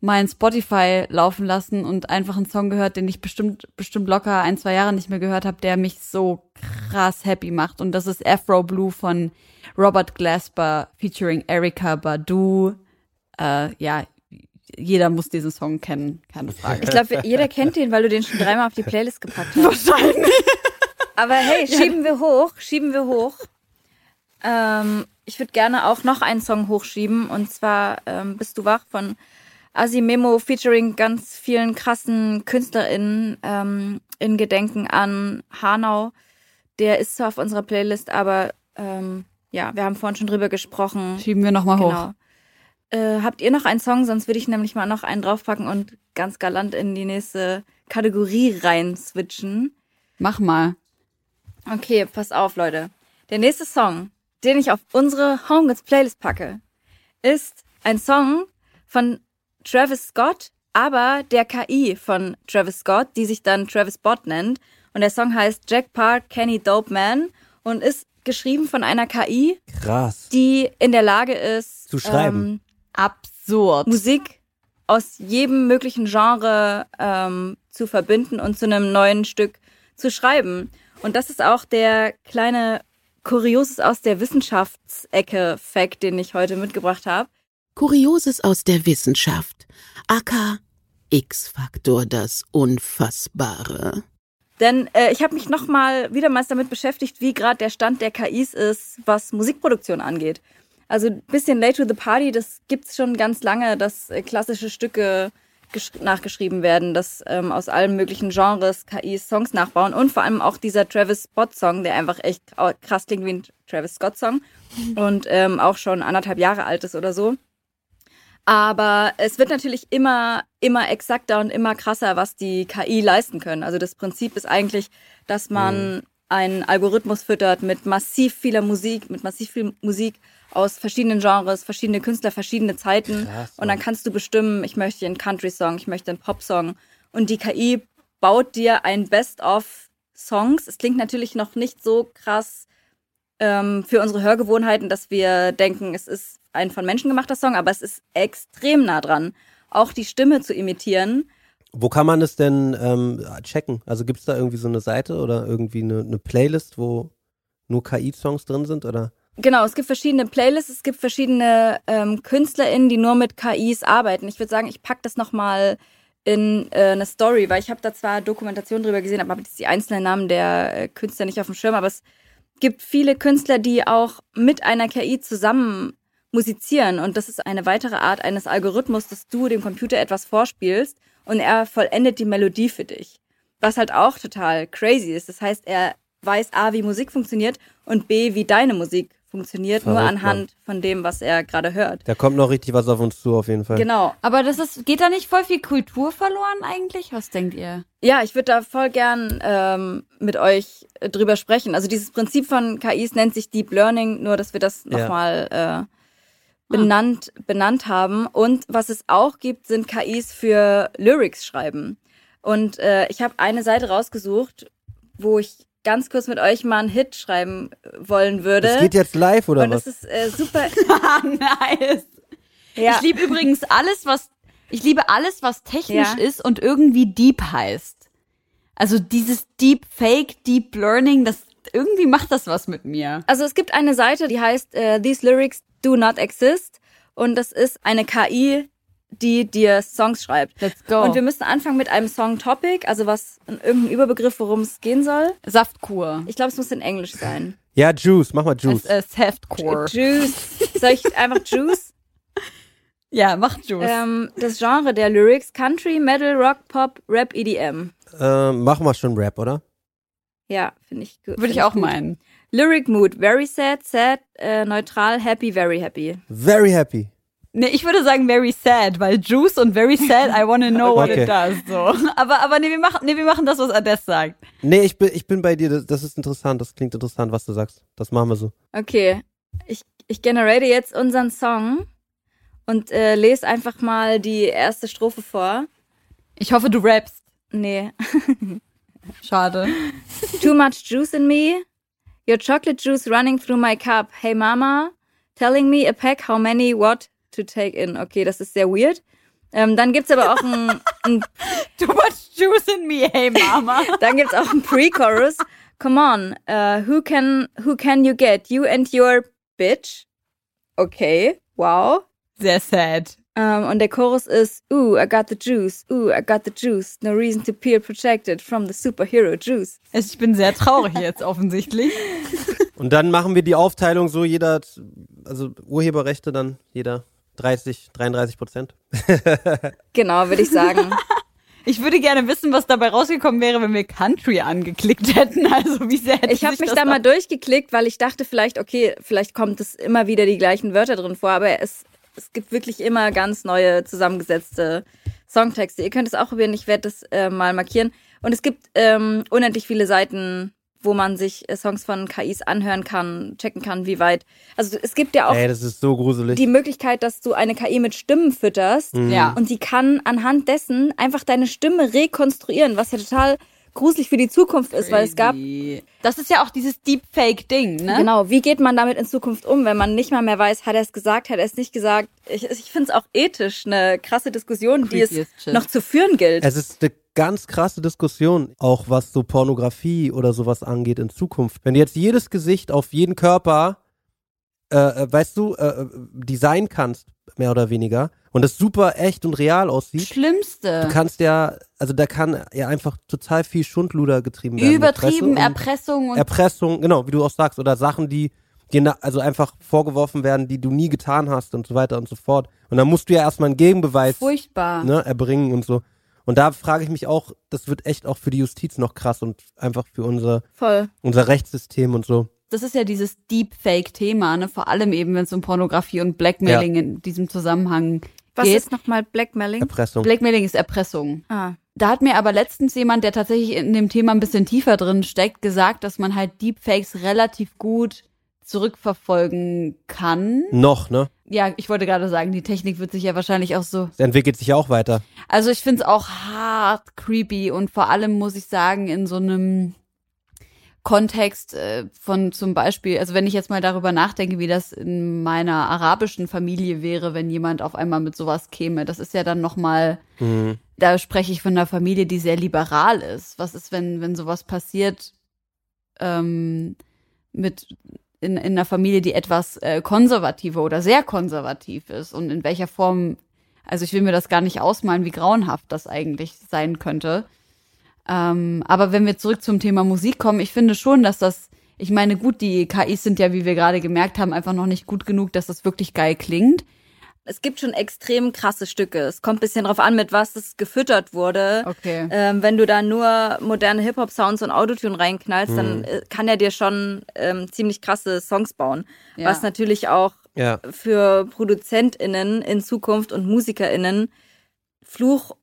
[SPEAKER 2] mein Spotify laufen lassen und einfach einen Song gehört, den ich bestimmt bestimmt locker ein zwei Jahre nicht mehr gehört habe, der mich so krass happy macht und das ist Afro Blue von Robert Glasper featuring Erika Badu. Äh, ja, jeder muss diesen Song kennen, keine Frage.
[SPEAKER 3] Ich glaube, jeder kennt den, weil du den schon dreimal auf die Playlist gepackt hast.
[SPEAKER 2] Wahrscheinlich.
[SPEAKER 3] Aber hey, schieben wir hoch, schieben wir hoch. Ähm, ich würde gerne auch noch einen Song hochschieben und zwar ähm, Bist du wach von Asimemo featuring ganz vielen krassen KünstlerInnen ähm, in Gedenken an Hanau. Der ist zwar auf unserer Playlist, aber ähm, ja, wir haben vorhin schon drüber gesprochen.
[SPEAKER 2] Schieben wir nochmal hoch.
[SPEAKER 3] Genau. Äh, habt ihr noch einen Song? Sonst würde ich nämlich mal noch einen draufpacken und ganz galant in die nächste Kategorie rein switchen.
[SPEAKER 2] Mach mal.
[SPEAKER 3] Okay, pass auf, Leute. Der nächste Song, den ich auf unsere Homegoods Playlist packe, ist ein Song von Travis Scott, aber der KI von Travis Scott, die sich dann Travis Bot nennt. Und der Song heißt Jack Park Kenny Dope Man und ist geschrieben von einer KI,
[SPEAKER 4] Krass.
[SPEAKER 3] die in der Lage ist,
[SPEAKER 4] Zu schreiben.
[SPEAKER 3] Ähm,
[SPEAKER 2] Absurd.
[SPEAKER 3] Musik aus jedem möglichen Genre ähm, zu verbinden und zu einem neuen Stück zu schreiben. Und das ist auch der kleine Kurioses aus der Wissenschaftsecke-Fact, den ich heute mitgebracht habe.
[SPEAKER 5] Kurioses aus der Wissenschaft. aka X-Faktor das Unfassbare.
[SPEAKER 3] Denn äh, ich habe mich nochmal wiedermals damit beschäftigt, wie gerade der Stand der KIs ist, was Musikproduktion angeht. Also ein bisschen Late to the Party, das gibt's schon ganz lange, dass äh, klassische Stücke gesch- nachgeschrieben werden, dass ähm, aus allen möglichen Genres KIs Songs nachbauen und vor allem auch dieser Travis Scott Song, der einfach echt krass klingt wie ein Travis Scott Song und ähm, auch schon anderthalb Jahre alt ist oder so. Aber es wird natürlich immer, immer exakter und immer krasser, was die KI leisten können. Also das Prinzip ist eigentlich, dass man einen Algorithmus füttert mit massiv vieler Musik, mit massiv viel Musik aus verschiedenen Genres, verschiedene Künstler, verschiedene Zeiten.
[SPEAKER 4] Krass,
[SPEAKER 3] und dann kannst du bestimmen, ich möchte einen Country-Song, ich möchte einen Pop-Song. Und die KI baut dir ein Best-of Songs. Es klingt natürlich noch nicht so krass ähm, für unsere Hörgewohnheiten, dass wir denken, es ist ein von Menschen gemachter Song, aber es ist extrem nah dran, auch die Stimme zu imitieren.
[SPEAKER 4] Wo kann man das denn ähm, checken? Also gibt es da irgendwie so eine Seite oder irgendwie eine, eine Playlist, wo nur KI-Songs drin sind? Oder?
[SPEAKER 3] Genau, es gibt verschiedene Playlists, es gibt verschiedene ähm, KünstlerInnen, die nur mit KIs arbeiten. Ich würde sagen, ich pack das nochmal in äh, eine Story, weil ich habe da zwar Dokumentation drüber gesehen, aber habe jetzt die einzelnen Namen der äh, Künstler nicht auf dem Schirm, aber es gibt viele Künstler, die auch mit einer KI zusammen musizieren und das ist eine weitere Art eines Algorithmus, dass du dem Computer etwas vorspielst und er vollendet die Melodie für dich. Was halt auch total crazy ist. Das heißt, er weiß A, wie Musik funktioniert und B, wie deine Musik funktioniert, nur
[SPEAKER 4] Verrückt,
[SPEAKER 3] anhand von dem, was er gerade hört.
[SPEAKER 4] Da kommt noch richtig was auf uns zu, auf jeden Fall.
[SPEAKER 3] Genau.
[SPEAKER 2] Aber das ist, geht da nicht voll viel Kultur verloren eigentlich? Was denkt ihr?
[SPEAKER 3] Ja, ich würde da voll gern ähm, mit euch drüber sprechen. Also dieses Prinzip von KIs nennt sich Deep Learning, nur dass wir das
[SPEAKER 4] Ja.
[SPEAKER 3] nochmal äh, benannt, benannt haben. Und was es auch gibt, sind KIs für Lyrics schreiben. Und äh, ich habe eine Seite rausgesucht, wo ich ganz kurz mit euch mal einen Hit schreiben äh, wollen würde.
[SPEAKER 4] Das geht jetzt live oder
[SPEAKER 3] Und
[SPEAKER 4] was?
[SPEAKER 3] das ist äh, super.
[SPEAKER 2] Ah, nice.
[SPEAKER 3] ja.
[SPEAKER 2] Ich liebe übrigens alles, was ich liebe alles, was technisch
[SPEAKER 3] Ja.
[SPEAKER 2] ist und irgendwie deep heißt. Also dieses Deep Fake, Deep Learning, das irgendwie macht das was mit mir.
[SPEAKER 3] Also es gibt eine Seite, die heißt äh, These Lyrics Do Not Exist. Und das ist eine KI, die dir Songs schreibt.
[SPEAKER 2] Let's go.
[SPEAKER 3] Und wir müssen anfangen mit einem Song-Topic, also was irgendein Überbegriff, worum es gehen soll.
[SPEAKER 2] Saftkur.
[SPEAKER 3] Ich glaube, es muss in Englisch sein.
[SPEAKER 4] Ja, Juice, mach mal Juice.
[SPEAKER 2] Es, äh, Saftcore.
[SPEAKER 3] Juice. Soll ich einfach Juice?
[SPEAKER 2] Ja, mach Juice.
[SPEAKER 3] ähm, das Genre der Lyrics Country, Metal, Rock, Pop, Rap, EDM.
[SPEAKER 4] Ähm, machen wir schon Rap, oder?
[SPEAKER 3] Ja, finde ich gut.
[SPEAKER 2] Würde ich auch meinen.
[SPEAKER 3] Lyric Mood, very sad, sad, äh, neutral, happy, very happy.
[SPEAKER 4] Very happy.
[SPEAKER 2] Nee, ich würde sagen very sad, weil Juice und very sad, I wanna know what
[SPEAKER 4] Okay.
[SPEAKER 2] it does. So. Aber, aber nee, wir machen, nee, wir machen das, was Ades sagt.
[SPEAKER 4] Nee, ich bin, ich bin bei dir. Das, das ist interessant. Das klingt interessant, was du sagst. Das machen wir so.
[SPEAKER 3] Okay, ich, ich generate jetzt unseren Song und äh, lese einfach mal die erste Strophe vor.
[SPEAKER 2] Ich hoffe, du rappst.
[SPEAKER 3] Nee.
[SPEAKER 2] Schade.
[SPEAKER 3] Too much juice in me. Your chocolate juice running through my cup. Hey Mama, telling me a pack how many what to take in. Okay, das ist sehr weird. Ähm, dann gibt's aber auch ein, ein
[SPEAKER 2] Too much juice in me, hey Mama.
[SPEAKER 3] dann gibt's auch ein Pre-Chorus. Come on, uh, who can who can you get? You and your bitch. Okay, wow.
[SPEAKER 2] Sehr sad.
[SPEAKER 3] Ähm, und der Chorus ist, ooh, I got the juice, ooh, I got the juice, no reason to feel protected from the superhero juice.
[SPEAKER 2] Ich bin sehr traurig jetzt offensichtlich.
[SPEAKER 4] Und dann machen wir die Aufteilung so, jeder, hat- also Urheberrechte dann jeder 30, 33 Prozent.
[SPEAKER 3] Genau, würde ich sagen.
[SPEAKER 2] Ich würde gerne wissen, was dabei rausgekommen wäre, wenn wir Country angeklickt hätten. Also wie sehr hätte
[SPEAKER 3] Ich habe mich
[SPEAKER 2] das
[SPEAKER 3] da mal durchgeklickt, weil ich dachte vielleicht, okay, vielleicht kommt es immer wieder die gleichen Wörter drin vor, aber es, es gibt wirklich immer ganz neue zusammengesetzte Songtexte. Ihr könnt es auch probieren, ich werde das äh, mal markieren. Und es gibt ähm, unendlich viele Seiten, wo man sich äh, Songs von KIs anhören kann, checken kann, wie weit. Also es gibt ja auch
[SPEAKER 4] Ey, das ist so gruselig.
[SPEAKER 3] die Möglichkeit, dass du eine KI mit Stimmen fütterst
[SPEAKER 2] Ja.
[SPEAKER 3] und die kann anhand dessen einfach deine Stimme rekonstruieren, was ja total gruselig für die Zukunft ist, weil es gab
[SPEAKER 2] Das ist ja auch dieses Deepfake-Ding, ne?
[SPEAKER 3] Genau, wie geht man damit in Zukunft um, wenn man nicht mal mehr weiß, hat er es gesagt, hat er es nicht gesagt? Ich, ich finde es auch ethisch eine krasse Diskussion, die es
[SPEAKER 2] shit.
[SPEAKER 3] noch zu führen gilt.
[SPEAKER 4] Es ist eine ganz krasse Diskussion, auch was so Pornografie oder sowas angeht in Zukunft. Wenn jetzt jedes Gesicht auf jeden Körper, äh, äh, weißt du, äh, äh, designen kannst, mehr oder weniger, und es super echt und real aussieht,
[SPEAKER 2] Schlimmste.
[SPEAKER 4] du kannst ja, also da kann ja einfach total viel Schundluder getrieben werden.
[SPEAKER 2] Übertrieben,
[SPEAKER 4] und
[SPEAKER 2] Erpressung und
[SPEAKER 4] Erpressung, genau, wie du auch sagst, oder Sachen, die dir also einfach vorgeworfen werden, die du nie getan hast und so weiter und so fort. Und dann musst du ja erstmal einen Gegenbeweis
[SPEAKER 2] furchtbar.
[SPEAKER 4] ne, erbringen und so. Und da frage ich mich auch, das wird echt auch für die Justiz noch krass und einfach für unser,
[SPEAKER 3] Voll.
[SPEAKER 4] unser Rechtssystem und so.
[SPEAKER 2] Das ist ja dieses Deepfake-Thema, ne? Vor allem eben, wenn es um Pornografie und Blackmailing in diesem Zusammenhang
[SPEAKER 3] Was
[SPEAKER 2] geht.
[SPEAKER 3] ist nochmal Blackmailing?
[SPEAKER 4] Erpressung.
[SPEAKER 2] Blackmailing ist Erpressung.
[SPEAKER 3] Ah,
[SPEAKER 2] Da hat mir aber letztens jemand, der tatsächlich in dem Thema ein bisschen tiefer drin steckt, gesagt, dass man halt Deepfakes relativ gut zurückverfolgen kann.
[SPEAKER 4] noch, ne?
[SPEAKER 2] Ja, ich wollte gerade sagen, die Technik wird sich ja wahrscheinlich auch so.
[SPEAKER 4] Es entwickelt sich ja auch weiter.
[SPEAKER 2] Also ich finde es auch hart creepy und vor allem muss ich sagen, in so einem Kontext äh, von zum Beispiel, also wenn ich jetzt mal darüber nachdenke, wie das in meiner arabischen Familie wäre, wenn jemand auf einmal mit sowas käme, das ist ja dann nochmal,
[SPEAKER 4] Mhm.
[SPEAKER 2] da spreche ich von einer Familie, die sehr liberal ist. Was ist, wenn, wenn sowas passiert ähm, mit in, in einer Familie, die etwas äh, konservativer oder sehr konservativ ist und in welcher Form, also ich will mir das gar nicht ausmalen, wie grauenhaft das eigentlich sein könnte. Ähm, aber wenn wir zurück zum Thema Musik kommen, ich finde schon, dass das, ich meine, gut, die KIs sind ja, wie wir gerade gemerkt haben, einfach noch nicht gut genug, dass das wirklich geil klingt.
[SPEAKER 3] es gibt schon extrem krasse Stücke. Es kommt ein bisschen drauf an, mit was es gefüttert wurde.
[SPEAKER 2] Okay.
[SPEAKER 3] Ähm, wenn du da nur moderne Hip-Hop-Sounds und Autotune reinknallst, dann äh, kann er dir schon ähm, ziemlich krasse Songs bauen.
[SPEAKER 2] Ja.
[SPEAKER 3] Was natürlich auch
[SPEAKER 4] Ja.
[SPEAKER 3] für ProduzentInnen in Zukunft und MusikerInnen Fluch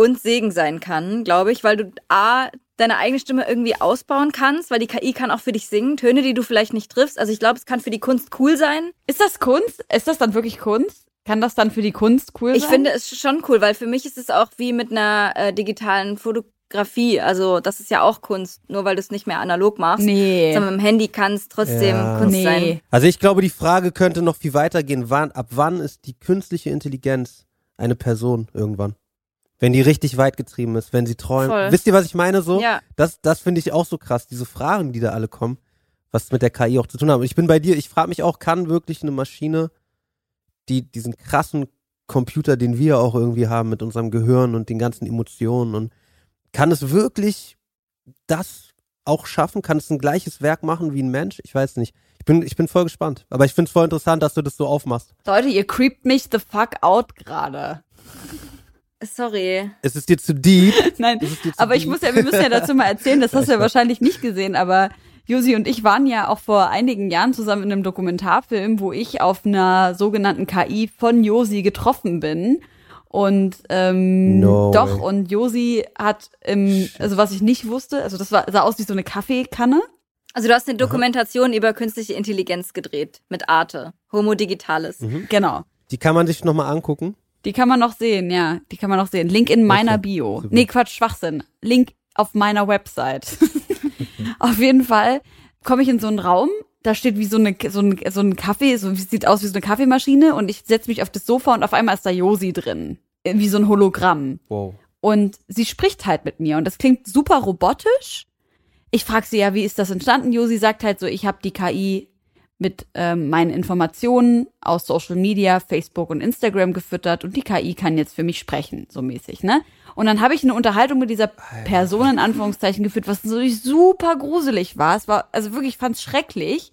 [SPEAKER 3] und Segen sein kann, glaube ich, weil du A, deine eigene Stimme irgendwie ausbauen kannst, weil die KI kann auch für dich singen, Töne, die du vielleicht nicht triffst. Also ich glaube, es kann für die Kunst cool sein.
[SPEAKER 2] Ist das Kunst? Ist das dann wirklich Kunst? Kann das dann für die Kunst cool
[SPEAKER 3] Ich
[SPEAKER 2] sein?
[SPEAKER 3] finde es schon cool, weil für mich ist es auch wie mit einer äh, digitalen Fotografie. Also das ist ja auch Kunst, nur weil du es nicht mehr analog machst.
[SPEAKER 2] Nee.
[SPEAKER 3] Sondern mit dem Handy kann es trotzdem
[SPEAKER 4] Ja.
[SPEAKER 3] Kunst
[SPEAKER 2] Nee.
[SPEAKER 3] sein.
[SPEAKER 4] Also ich glaube, die Frage könnte noch viel weiter gehen. Wann, ab wann ist die künstliche Intelligenz eine Person irgendwann? Wenn die richtig weit getrieben ist, wenn sie träumt.
[SPEAKER 3] Voll.
[SPEAKER 4] Wisst ihr, was ich meine so?
[SPEAKER 3] Ja.
[SPEAKER 4] Das, das finde ich auch so krass, diese Fragen, die da alle kommen, was mit der KI auch zu tun haben. Ich bin bei dir, ich frage mich auch, kann wirklich eine Maschine, die diesen krassen Computer, den wir auch irgendwie haben mit unserem Gehirn und den ganzen Emotionen und kann es wirklich das auch schaffen? Kann es ein gleiches Werk machen wie ein Mensch? Ich weiß nicht. Ich bin, ich bin voll gespannt. Aber ich finde es voll interessant, dass du das so aufmachst.
[SPEAKER 2] Leute, ihr creept mich the fuck out gerade.
[SPEAKER 3] Sorry.
[SPEAKER 4] Es ist dir zu deep.
[SPEAKER 2] Nein,
[SPEAKER 4] Es ist dir zu
[SPEAKER 2] aber ich
[SPEAKER 4] deep.
[SPEAKER 2] muss ja, wir müssen ja dazu mal erzählen, das hast du ja wahrscheinlich nicht gesehen, aber Josi und ich waren ja auch vor einigen Jahren zusammen in einem Dokumentarfilm, wo ich auf einer sogenannten KI von Josi getroffen bin. Und ähm,
[SPEAKER 4] No
[SPEAKER 2] doch,
[SPEAKER 4] way.
[SPEAKER 2] und Josi hat, ähm, also was ich nicht wusste, also das war, sah aus wie so eine Kaffeekanne.
[SPEAKER 3] Also du hast eine Dokumentation über künstliche Intelligenz gedreht mit Arte, Homo Digitalis.
[SPEAKER 4] Mhm.
[SPEAKER 2] Genau.
[SPEAKER 4] Die kann man sich nochmal angucken.
[SPEAKER 2] Die kann man noch sehen, ja. Die kann man noch sehen. Link in meiner
[SPEAKER 4] Okay,
[SPEAKER 2] Bio.
[SPEAKER 4] super.
[SPEAKER 2] Nee, Quatsch, Schwachsinn. Link auf meiner Website. auf jeden Fall komme ich in so einen Raum, da steht wie so eine so ein, so ein Kaffee, so sieht aus wie so eine Kaffeemaschine und ich setze mich auf das Sofa und auf einmal ist da Josi drin. Wie so ein Hologramm.
[SPEAKER 4] Wow.
[SPEAKER 2] Und sie spricht halt mit mir und das klingt super robotisch. Ich frage sie ja, wie ist das entstanden? Josi sagt halt so, ich habe die KI mit ähm, meinen Informationen aus Social Media, Facebook und Instagram gefüttert und die KI kann jetzt für mich sprechen, so mäßig, ne? Und dann habe ich eine Unterhaltung mit dieser Person in Anführungszeichen geführt, was natürlich super gruselig war. Es war, also wirklich, ich fand's schrecklich.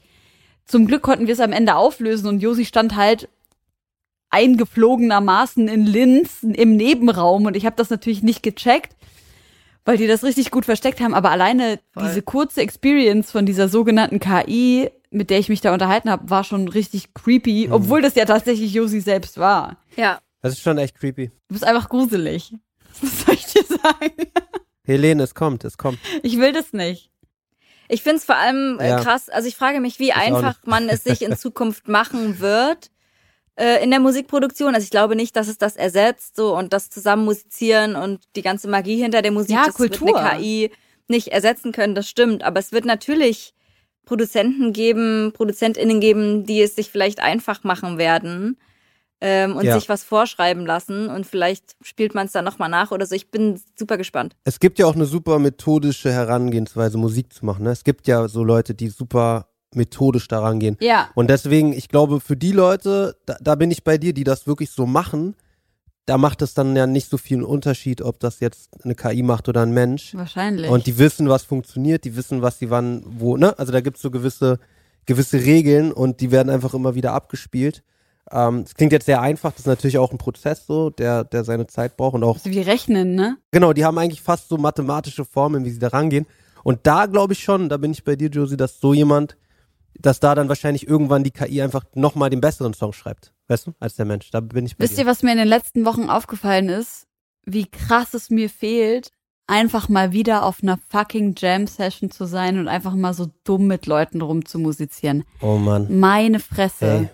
[SPEAKER 2] Zum Glück konnten wir es am Ende auflösen und Josi stand halt eingeflogenermaßen in Linz im Nebenraum und ich habe das natürlich nicht gecheckt, weil die das richtig gut versteckt haben. Aber alleine
[SPEAKER 3] Voll.
[SPEAKER 2] diese kurze Experience von dieser sogenannten KI, mit der ich mich da unterhalten habe, war schon richtig creepy, obwohl das ja tatsächlich Josi selbst war.
[SPEAKER 3] Ja.
[SPEAKER 4] Das ist schon echt creepy.
[SPEAKER 2] Du bist einfach gruselig. Was soll ich dir sagen?
[SPEAKER 4] Helene, es kommt, es kommt.
[SPEAKER 2] Ich will das nicht.
[SPEAKER 3] Ich find's vor allem äh,
[SPEAKER 4] Ja.
[SPEAKER 3] krass, also ich frage mich, wie
[SPEAKER 4] auch
[SPEAKER 3] einfach man es sich in Zukunft machen wird äh, in der Musikproduktion. Also ich glaube nicht, dass es das ersetzt so und das zusammen musizieren und die ganze Magie hinter der Musik,
[SPEAKER 2] Ja,
[SPEAKER 3] das
[SPEAKER 2] Kultur.
[SPEAKER 3] wird eine KI nicht ersetzen können, das stimmt. Aber es wird natürlich Produzenten geben, ProduzentInnen geben, die es sich vielleicht einfach machen werden ähm, und
[SPEAKER 4] Ja.
[SPEAKER 3] sich was vorschreiben lassen und vielleicht spielt man es dann nochmal nach oder so. Ich bin super gespannt.
[SPEAKER 4] Es gibt ja auch eine super methodische Herangehensweise, Musik zu machen. Ne? Es gibt ja so Leute, die super methodisch daran gehen.
[SPEAKER 2] Ja.
[SPEAKER 4] Und deswegen, ich glaube, für die Leute, da, da bin ich bei dir, die das wirklich so machen, da macht es dann ja nicht so viel Unterschied, ob das jetzt eine KI macht oder ein Mensch.
[SPEAKER 2] Wahrscheinlich.
[SPEAKER 4] Und die wissen, was funktioniert, die wissen, was sie wann, wo, ne? Also da gibt's so gewisse, gewisse Regeln und die werden einfach immer wieder abgespielt. Ähm, Es klingt jetzt sehr einfach, das ist natürlich auch ein Prozess so, der, der seine Zeit braucht und auch
[SPEAKER 2] also wie rechnen, ne?
[SPEAKER 4] Genau, die haben eigentlich fast so mathematische Formeln, wie sie da rangehen. Und da glaube ich schon, da bin ich bei dir, Josie, dass so jemand, dass da dann wahrscheinlich irgendwann die KI einfach nochmal den besseren Song schreibt. Weißt du, als der Mensch. Da bin ich bei
[SPEAKER 2] Wisst
[SPEAKER 4] dir.
[SPEAKER 2] ihr, was mir in den letzten Wochen aufgefallen ist? Wie krass es mir fehlt, einfach mal wieder auf einer fucking Jam-Session zu sein und einfach mal so dumm mit Leuten rumzumusizieren.
[SPEAKER 4] Oh Mann.
[SPEAKER 2] Meine Fresse.
[SPEAKER 4] Ey.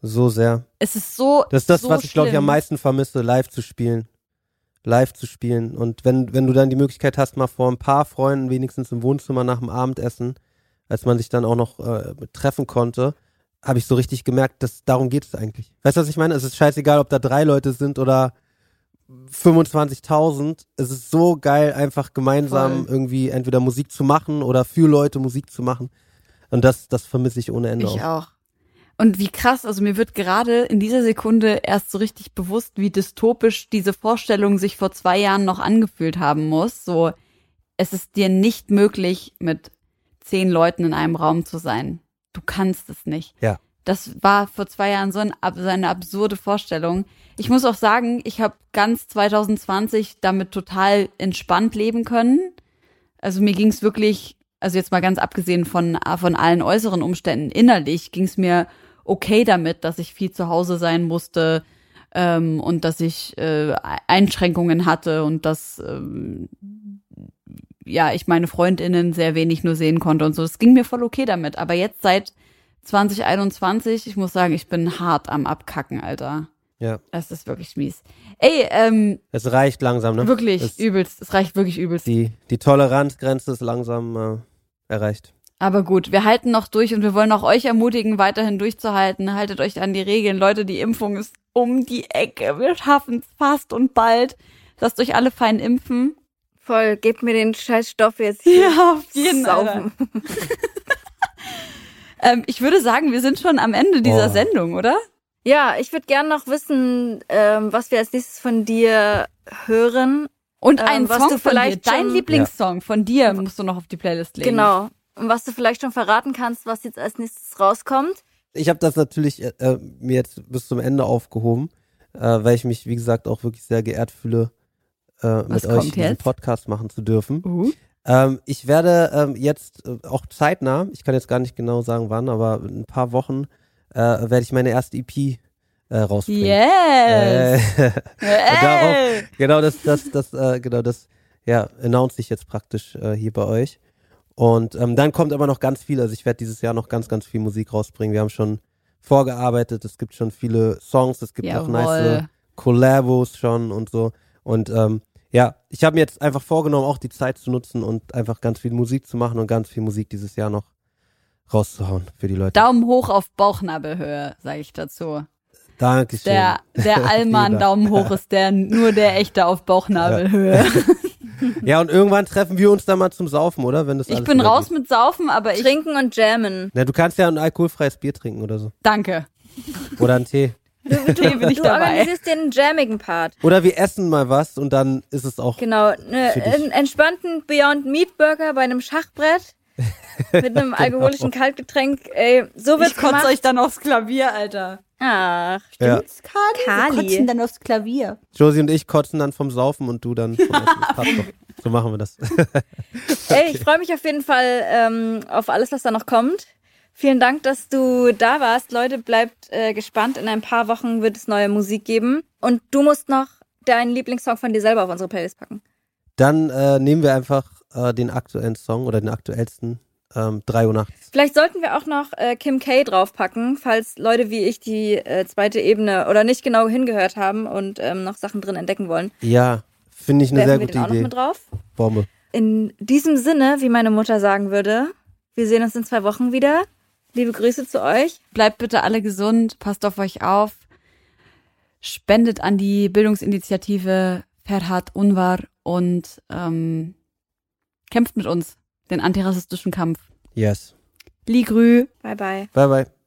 [SPEAKER 4] So sehr.
[SPEAKER 2] Es ist so.
[SPEAKER 4] Das ist das,
[SPEAKER 2] so
[SPEAKER 4] was ich, glaube ich, am meisten vermisse, live zu spielen. Live zu spielen. Und wenn, wenn du dann die Möglichkeit hast, mal vor ein paar Freunden, wenigstens im Wohnzimmer nach dem Abendessen, als man sich dann auch noch äh, treffen konnte, habe ich so richtig gemerkt, dass darum geht es eigentlich. Weißt du, was ich meine? Es ist scheißegal, ob da drei Leute sind oder 25.000. Es ist so geil, einfach gemeinsam
[SPEAKER 2] Voll.
[SPEAKER 4] irgendwie entweder Musik zu machen oder für Leute Musik zu machen. Und das, das vermisse ich ohne Ende
[SPEAKER 2] Ich
[SPEAKER 4] auch.
[SPEAKER 2] auch. Und wie krass, also mir wird gerade in dieser Sekunde erst so richtig bewusst, wie dystopisch diese Vorstellung sich vor zwei Jahren noch angefühlt haben muss. So, es ist dir nicht möglich, mit zehn Leuten in einem Raum zu sein. Du kannst es nicht.
[SPEAKER 4] Ja.
[SPEAKER 2] Das war vor zwei Jahren so, ein, so eine absurde Vorstellung. Ich muss auch sagen, ich habe ganz 2020 damit total entspannt leben können. Also mir ging es wirklich, also jetzt mal ganz abgesehen von, von allen äußeren Umständen, innerlich ging es mir okay damit, dass ich viel zu Hause sein musste ähm, und dass ich äh, Einschränkungen hatte und dass ähm, ja ich meine Freundinnen sehr wenig nur sehen konnte und so. Das ging mir voll okay damit. Aber jetzt seit 2021, ich muss sagen, ich bin hart am Abkacken, Alter.
[SPEAKER 4] Ja.
[SPEAKER 2] Das ist wirklich mies. Ey, ähm,
[SPEAKER 4] Es reicht langsam, ne?
[SPEAKER 2] wirklich
[SPEAKER 4] Es,
[SPEAKER 2] übelst. Es reicht wirklich übelst.
[SPEAKER 4] die, die Toleranzgrenze ist langsam äh, erreicht.
[SPEAKER 2] Aber gut, wir halten noch durch und wir wollen auch euch ermutigen, weiterhin durchzuhalten. Haltet euch an die Regeln. Leute, die Impfung ist um die Ecke. Wir schaffen es fast und bald. Lasst euch alle fein impfen.
[SPEAKER 3] Voll, gebt mir den scheiß Stoff jetzt hier.
[SPEAKER 2] auf jeden
[SPEAKER 3] Saufen.
[SPEAKER 2] Ähm, ich würde sagen, wir sind schon am Ende dieser
[SPEAKER 4] Oh.
[SPEAKER 2] Sendung, oder?
[SPEAKER 3] Ja, ich würde gern noch wissen, ähm, was wir als nächstes von dir hören.
[SPEAKER 2] Und
[SPEAKER 3] Ähm,
[SPEAKER 2] ein
[SPEAKER 3] was
[SPEAKER 2] Song
[SPEAKER 3] du
[SPEAKER 2] von dir.
[SPEAKER 3] vielleicht
[SPEAKER 2] Dein Lieblingssong von dir musst du noch auf die Playlist legen.
[SPEAKER 3] Genau. Und was du vielleicht schon verraten kannst, was jetzt als nächstes rauskommt.
[SPEAKER 4] Ich habe das natürlich äh, äh, mir jetzt bis zum Ende aufgehoben, äh, weil ich mich, wie gesagt, auch wirklich sehr geehrt fühle, äh, mit euch diesen
[SPEAKER 2] jetzt?
[SPEAKER 4] Podcast machen zu dürfen.
[SPEAKER 2] Uh.
[SPEAKER 4] Ähm, ich werde ähm, jetzt äh, auch zeitnah, ich kann jetzt gar nicht genau sagen wann, aber in ein paar Wochen äh, werde ich meine erste EP äh, rausbringen.
[SPEAKER 2] Yes!
[SPEAKER 4] Äh, darauf, genau das, das, das, äh, genau das, ja, announce ich jetzt praktisch äh, hier bei euch. Und ähm, dann kommt aber noch ganz viel. Also ich werde dieses Jahr noch ganz, ganz viel Musik rausbringen. Wir haben schon vorgearbeitet. Es gibt schon viele Songs. Es gibt auch nice
[SPEAKER 2] Jawohl.
[SPEAKER 4] Collabos schon und so. Und ähm, ja, ich habe mir jetzt einfach vorgenommen, auch die Zeit zu nutzen und einfach ganz viel Musik zu machen und ganz viel Musik dieses Jahr noch rauszuhauen für die Leute.
[SPEAKER 2] Daumen hoch auf Bauchnabelhöhe, sage ich dazu.
[SPEAKER 4] Dankeschön.
[SPEAKER 2] Der, der Allmann. Daumen hoch ist der nur der echte auf Bauchnabelhöhe.
[SPEAKER 4] Ja, und irgendwann treffen wir uns dann mal zum Saufen, oder? Wenn das
[SPEAKER 2] Ich bin raus
[SPEAKER 4] geht.
[SPEAKER 2] mit Saufen, aber ich
[SPEAKER 3] Trinken und jammen.
[SPEAKER 4] Na, du kannst ja ein alkoholfreies Bier trinken oder so.
[SPEAKER 2] danke.
[SPEAKER 4] Oder einen Tee.
[SPEAKER 2] Tee bin ich
[SPEAKER 3] Du
[SPEAKER 2] dabei.
[SPEAKER 3] organisierst den jammigen Part.
[SPEAKER 4] Oder wir essen mal was und dann ist es auch.
[SPEAKER 3] Genau, ne,
[SPEAKER 4] Für dich.
[SPEAKER 3] einen entspannten Beyond Meat Burger bei einem Schachbrett mit einem alkoholischen Kaltgetränk. Ey, so wird's
[SPEAKER 2] Ich kotze euch dann aufs Klavier, Alter.
[SPEAKER 3] Ach,
[SPEAKER 4] Ja.
[SPEAKER 3] Kali.
[SPEAKER 2] dann aufs Klavier.
[SPEAKER 4] Josie und ich kotzen dann vom Saufen und du dann vom Essen. Das passt doch. So machen wir das.
[SPEAKER 3] Ey, ich freue mich auf jeden Fall ähm, auf alles, was da noch kommt. Vielen Dank, dass du da warst. Leute, bleibt äh, gespannt. In ein paar Wochen wird es neue Musik geben. Und du musst noch deinen Lieblingssong von dir selber auf unsere Playlist packen.
[SPEAKER 4] Dann äh, nehmen wir einfach äh, den aktuellen Song oder den aktuellsten. Ähm, 3 Uhr nachts.
[SPEAKER 3] Vielleicht sollten wir auch noch äh, Kim K draufpacken, falls Leute wie ich die äh, zweite Ebene oder nicht genau hingehört haben und ähm, noch Sachen drin entdecken wollen.
[SPEAKER 4] Ja, finde ich eine
[SPEAKER 3] Werfen
[SPEAKER 4] sehr
[SPEAKER 3] wir
[SPEAKER 4] gute
[SPEAKER 3] den auch noch
[SPEAKER 4] Idee.
[SPEAKER 3] mit drauf?
[SPEAKER 4] Bombe.
[SPEAKER 3] In diesem Sinne, wie meine Mutter sagen würde, wir sehen uns in zwei Wochen wieder. Liebe Grüße zu euch.
[SPEAKER 2] Bleibt bitte alle gesund, passt auf euch auf, spendet an die Bildungsinitiative Ferhat Unvar und ähm, kämpft mit uns den antirassistischen Kampf.
[SPEAKER 4] Yes.
[SPEAKER 2] Ligrü.
[SPEAKER 3] Bye bye.
[SPEAKER 4] Bye, bye.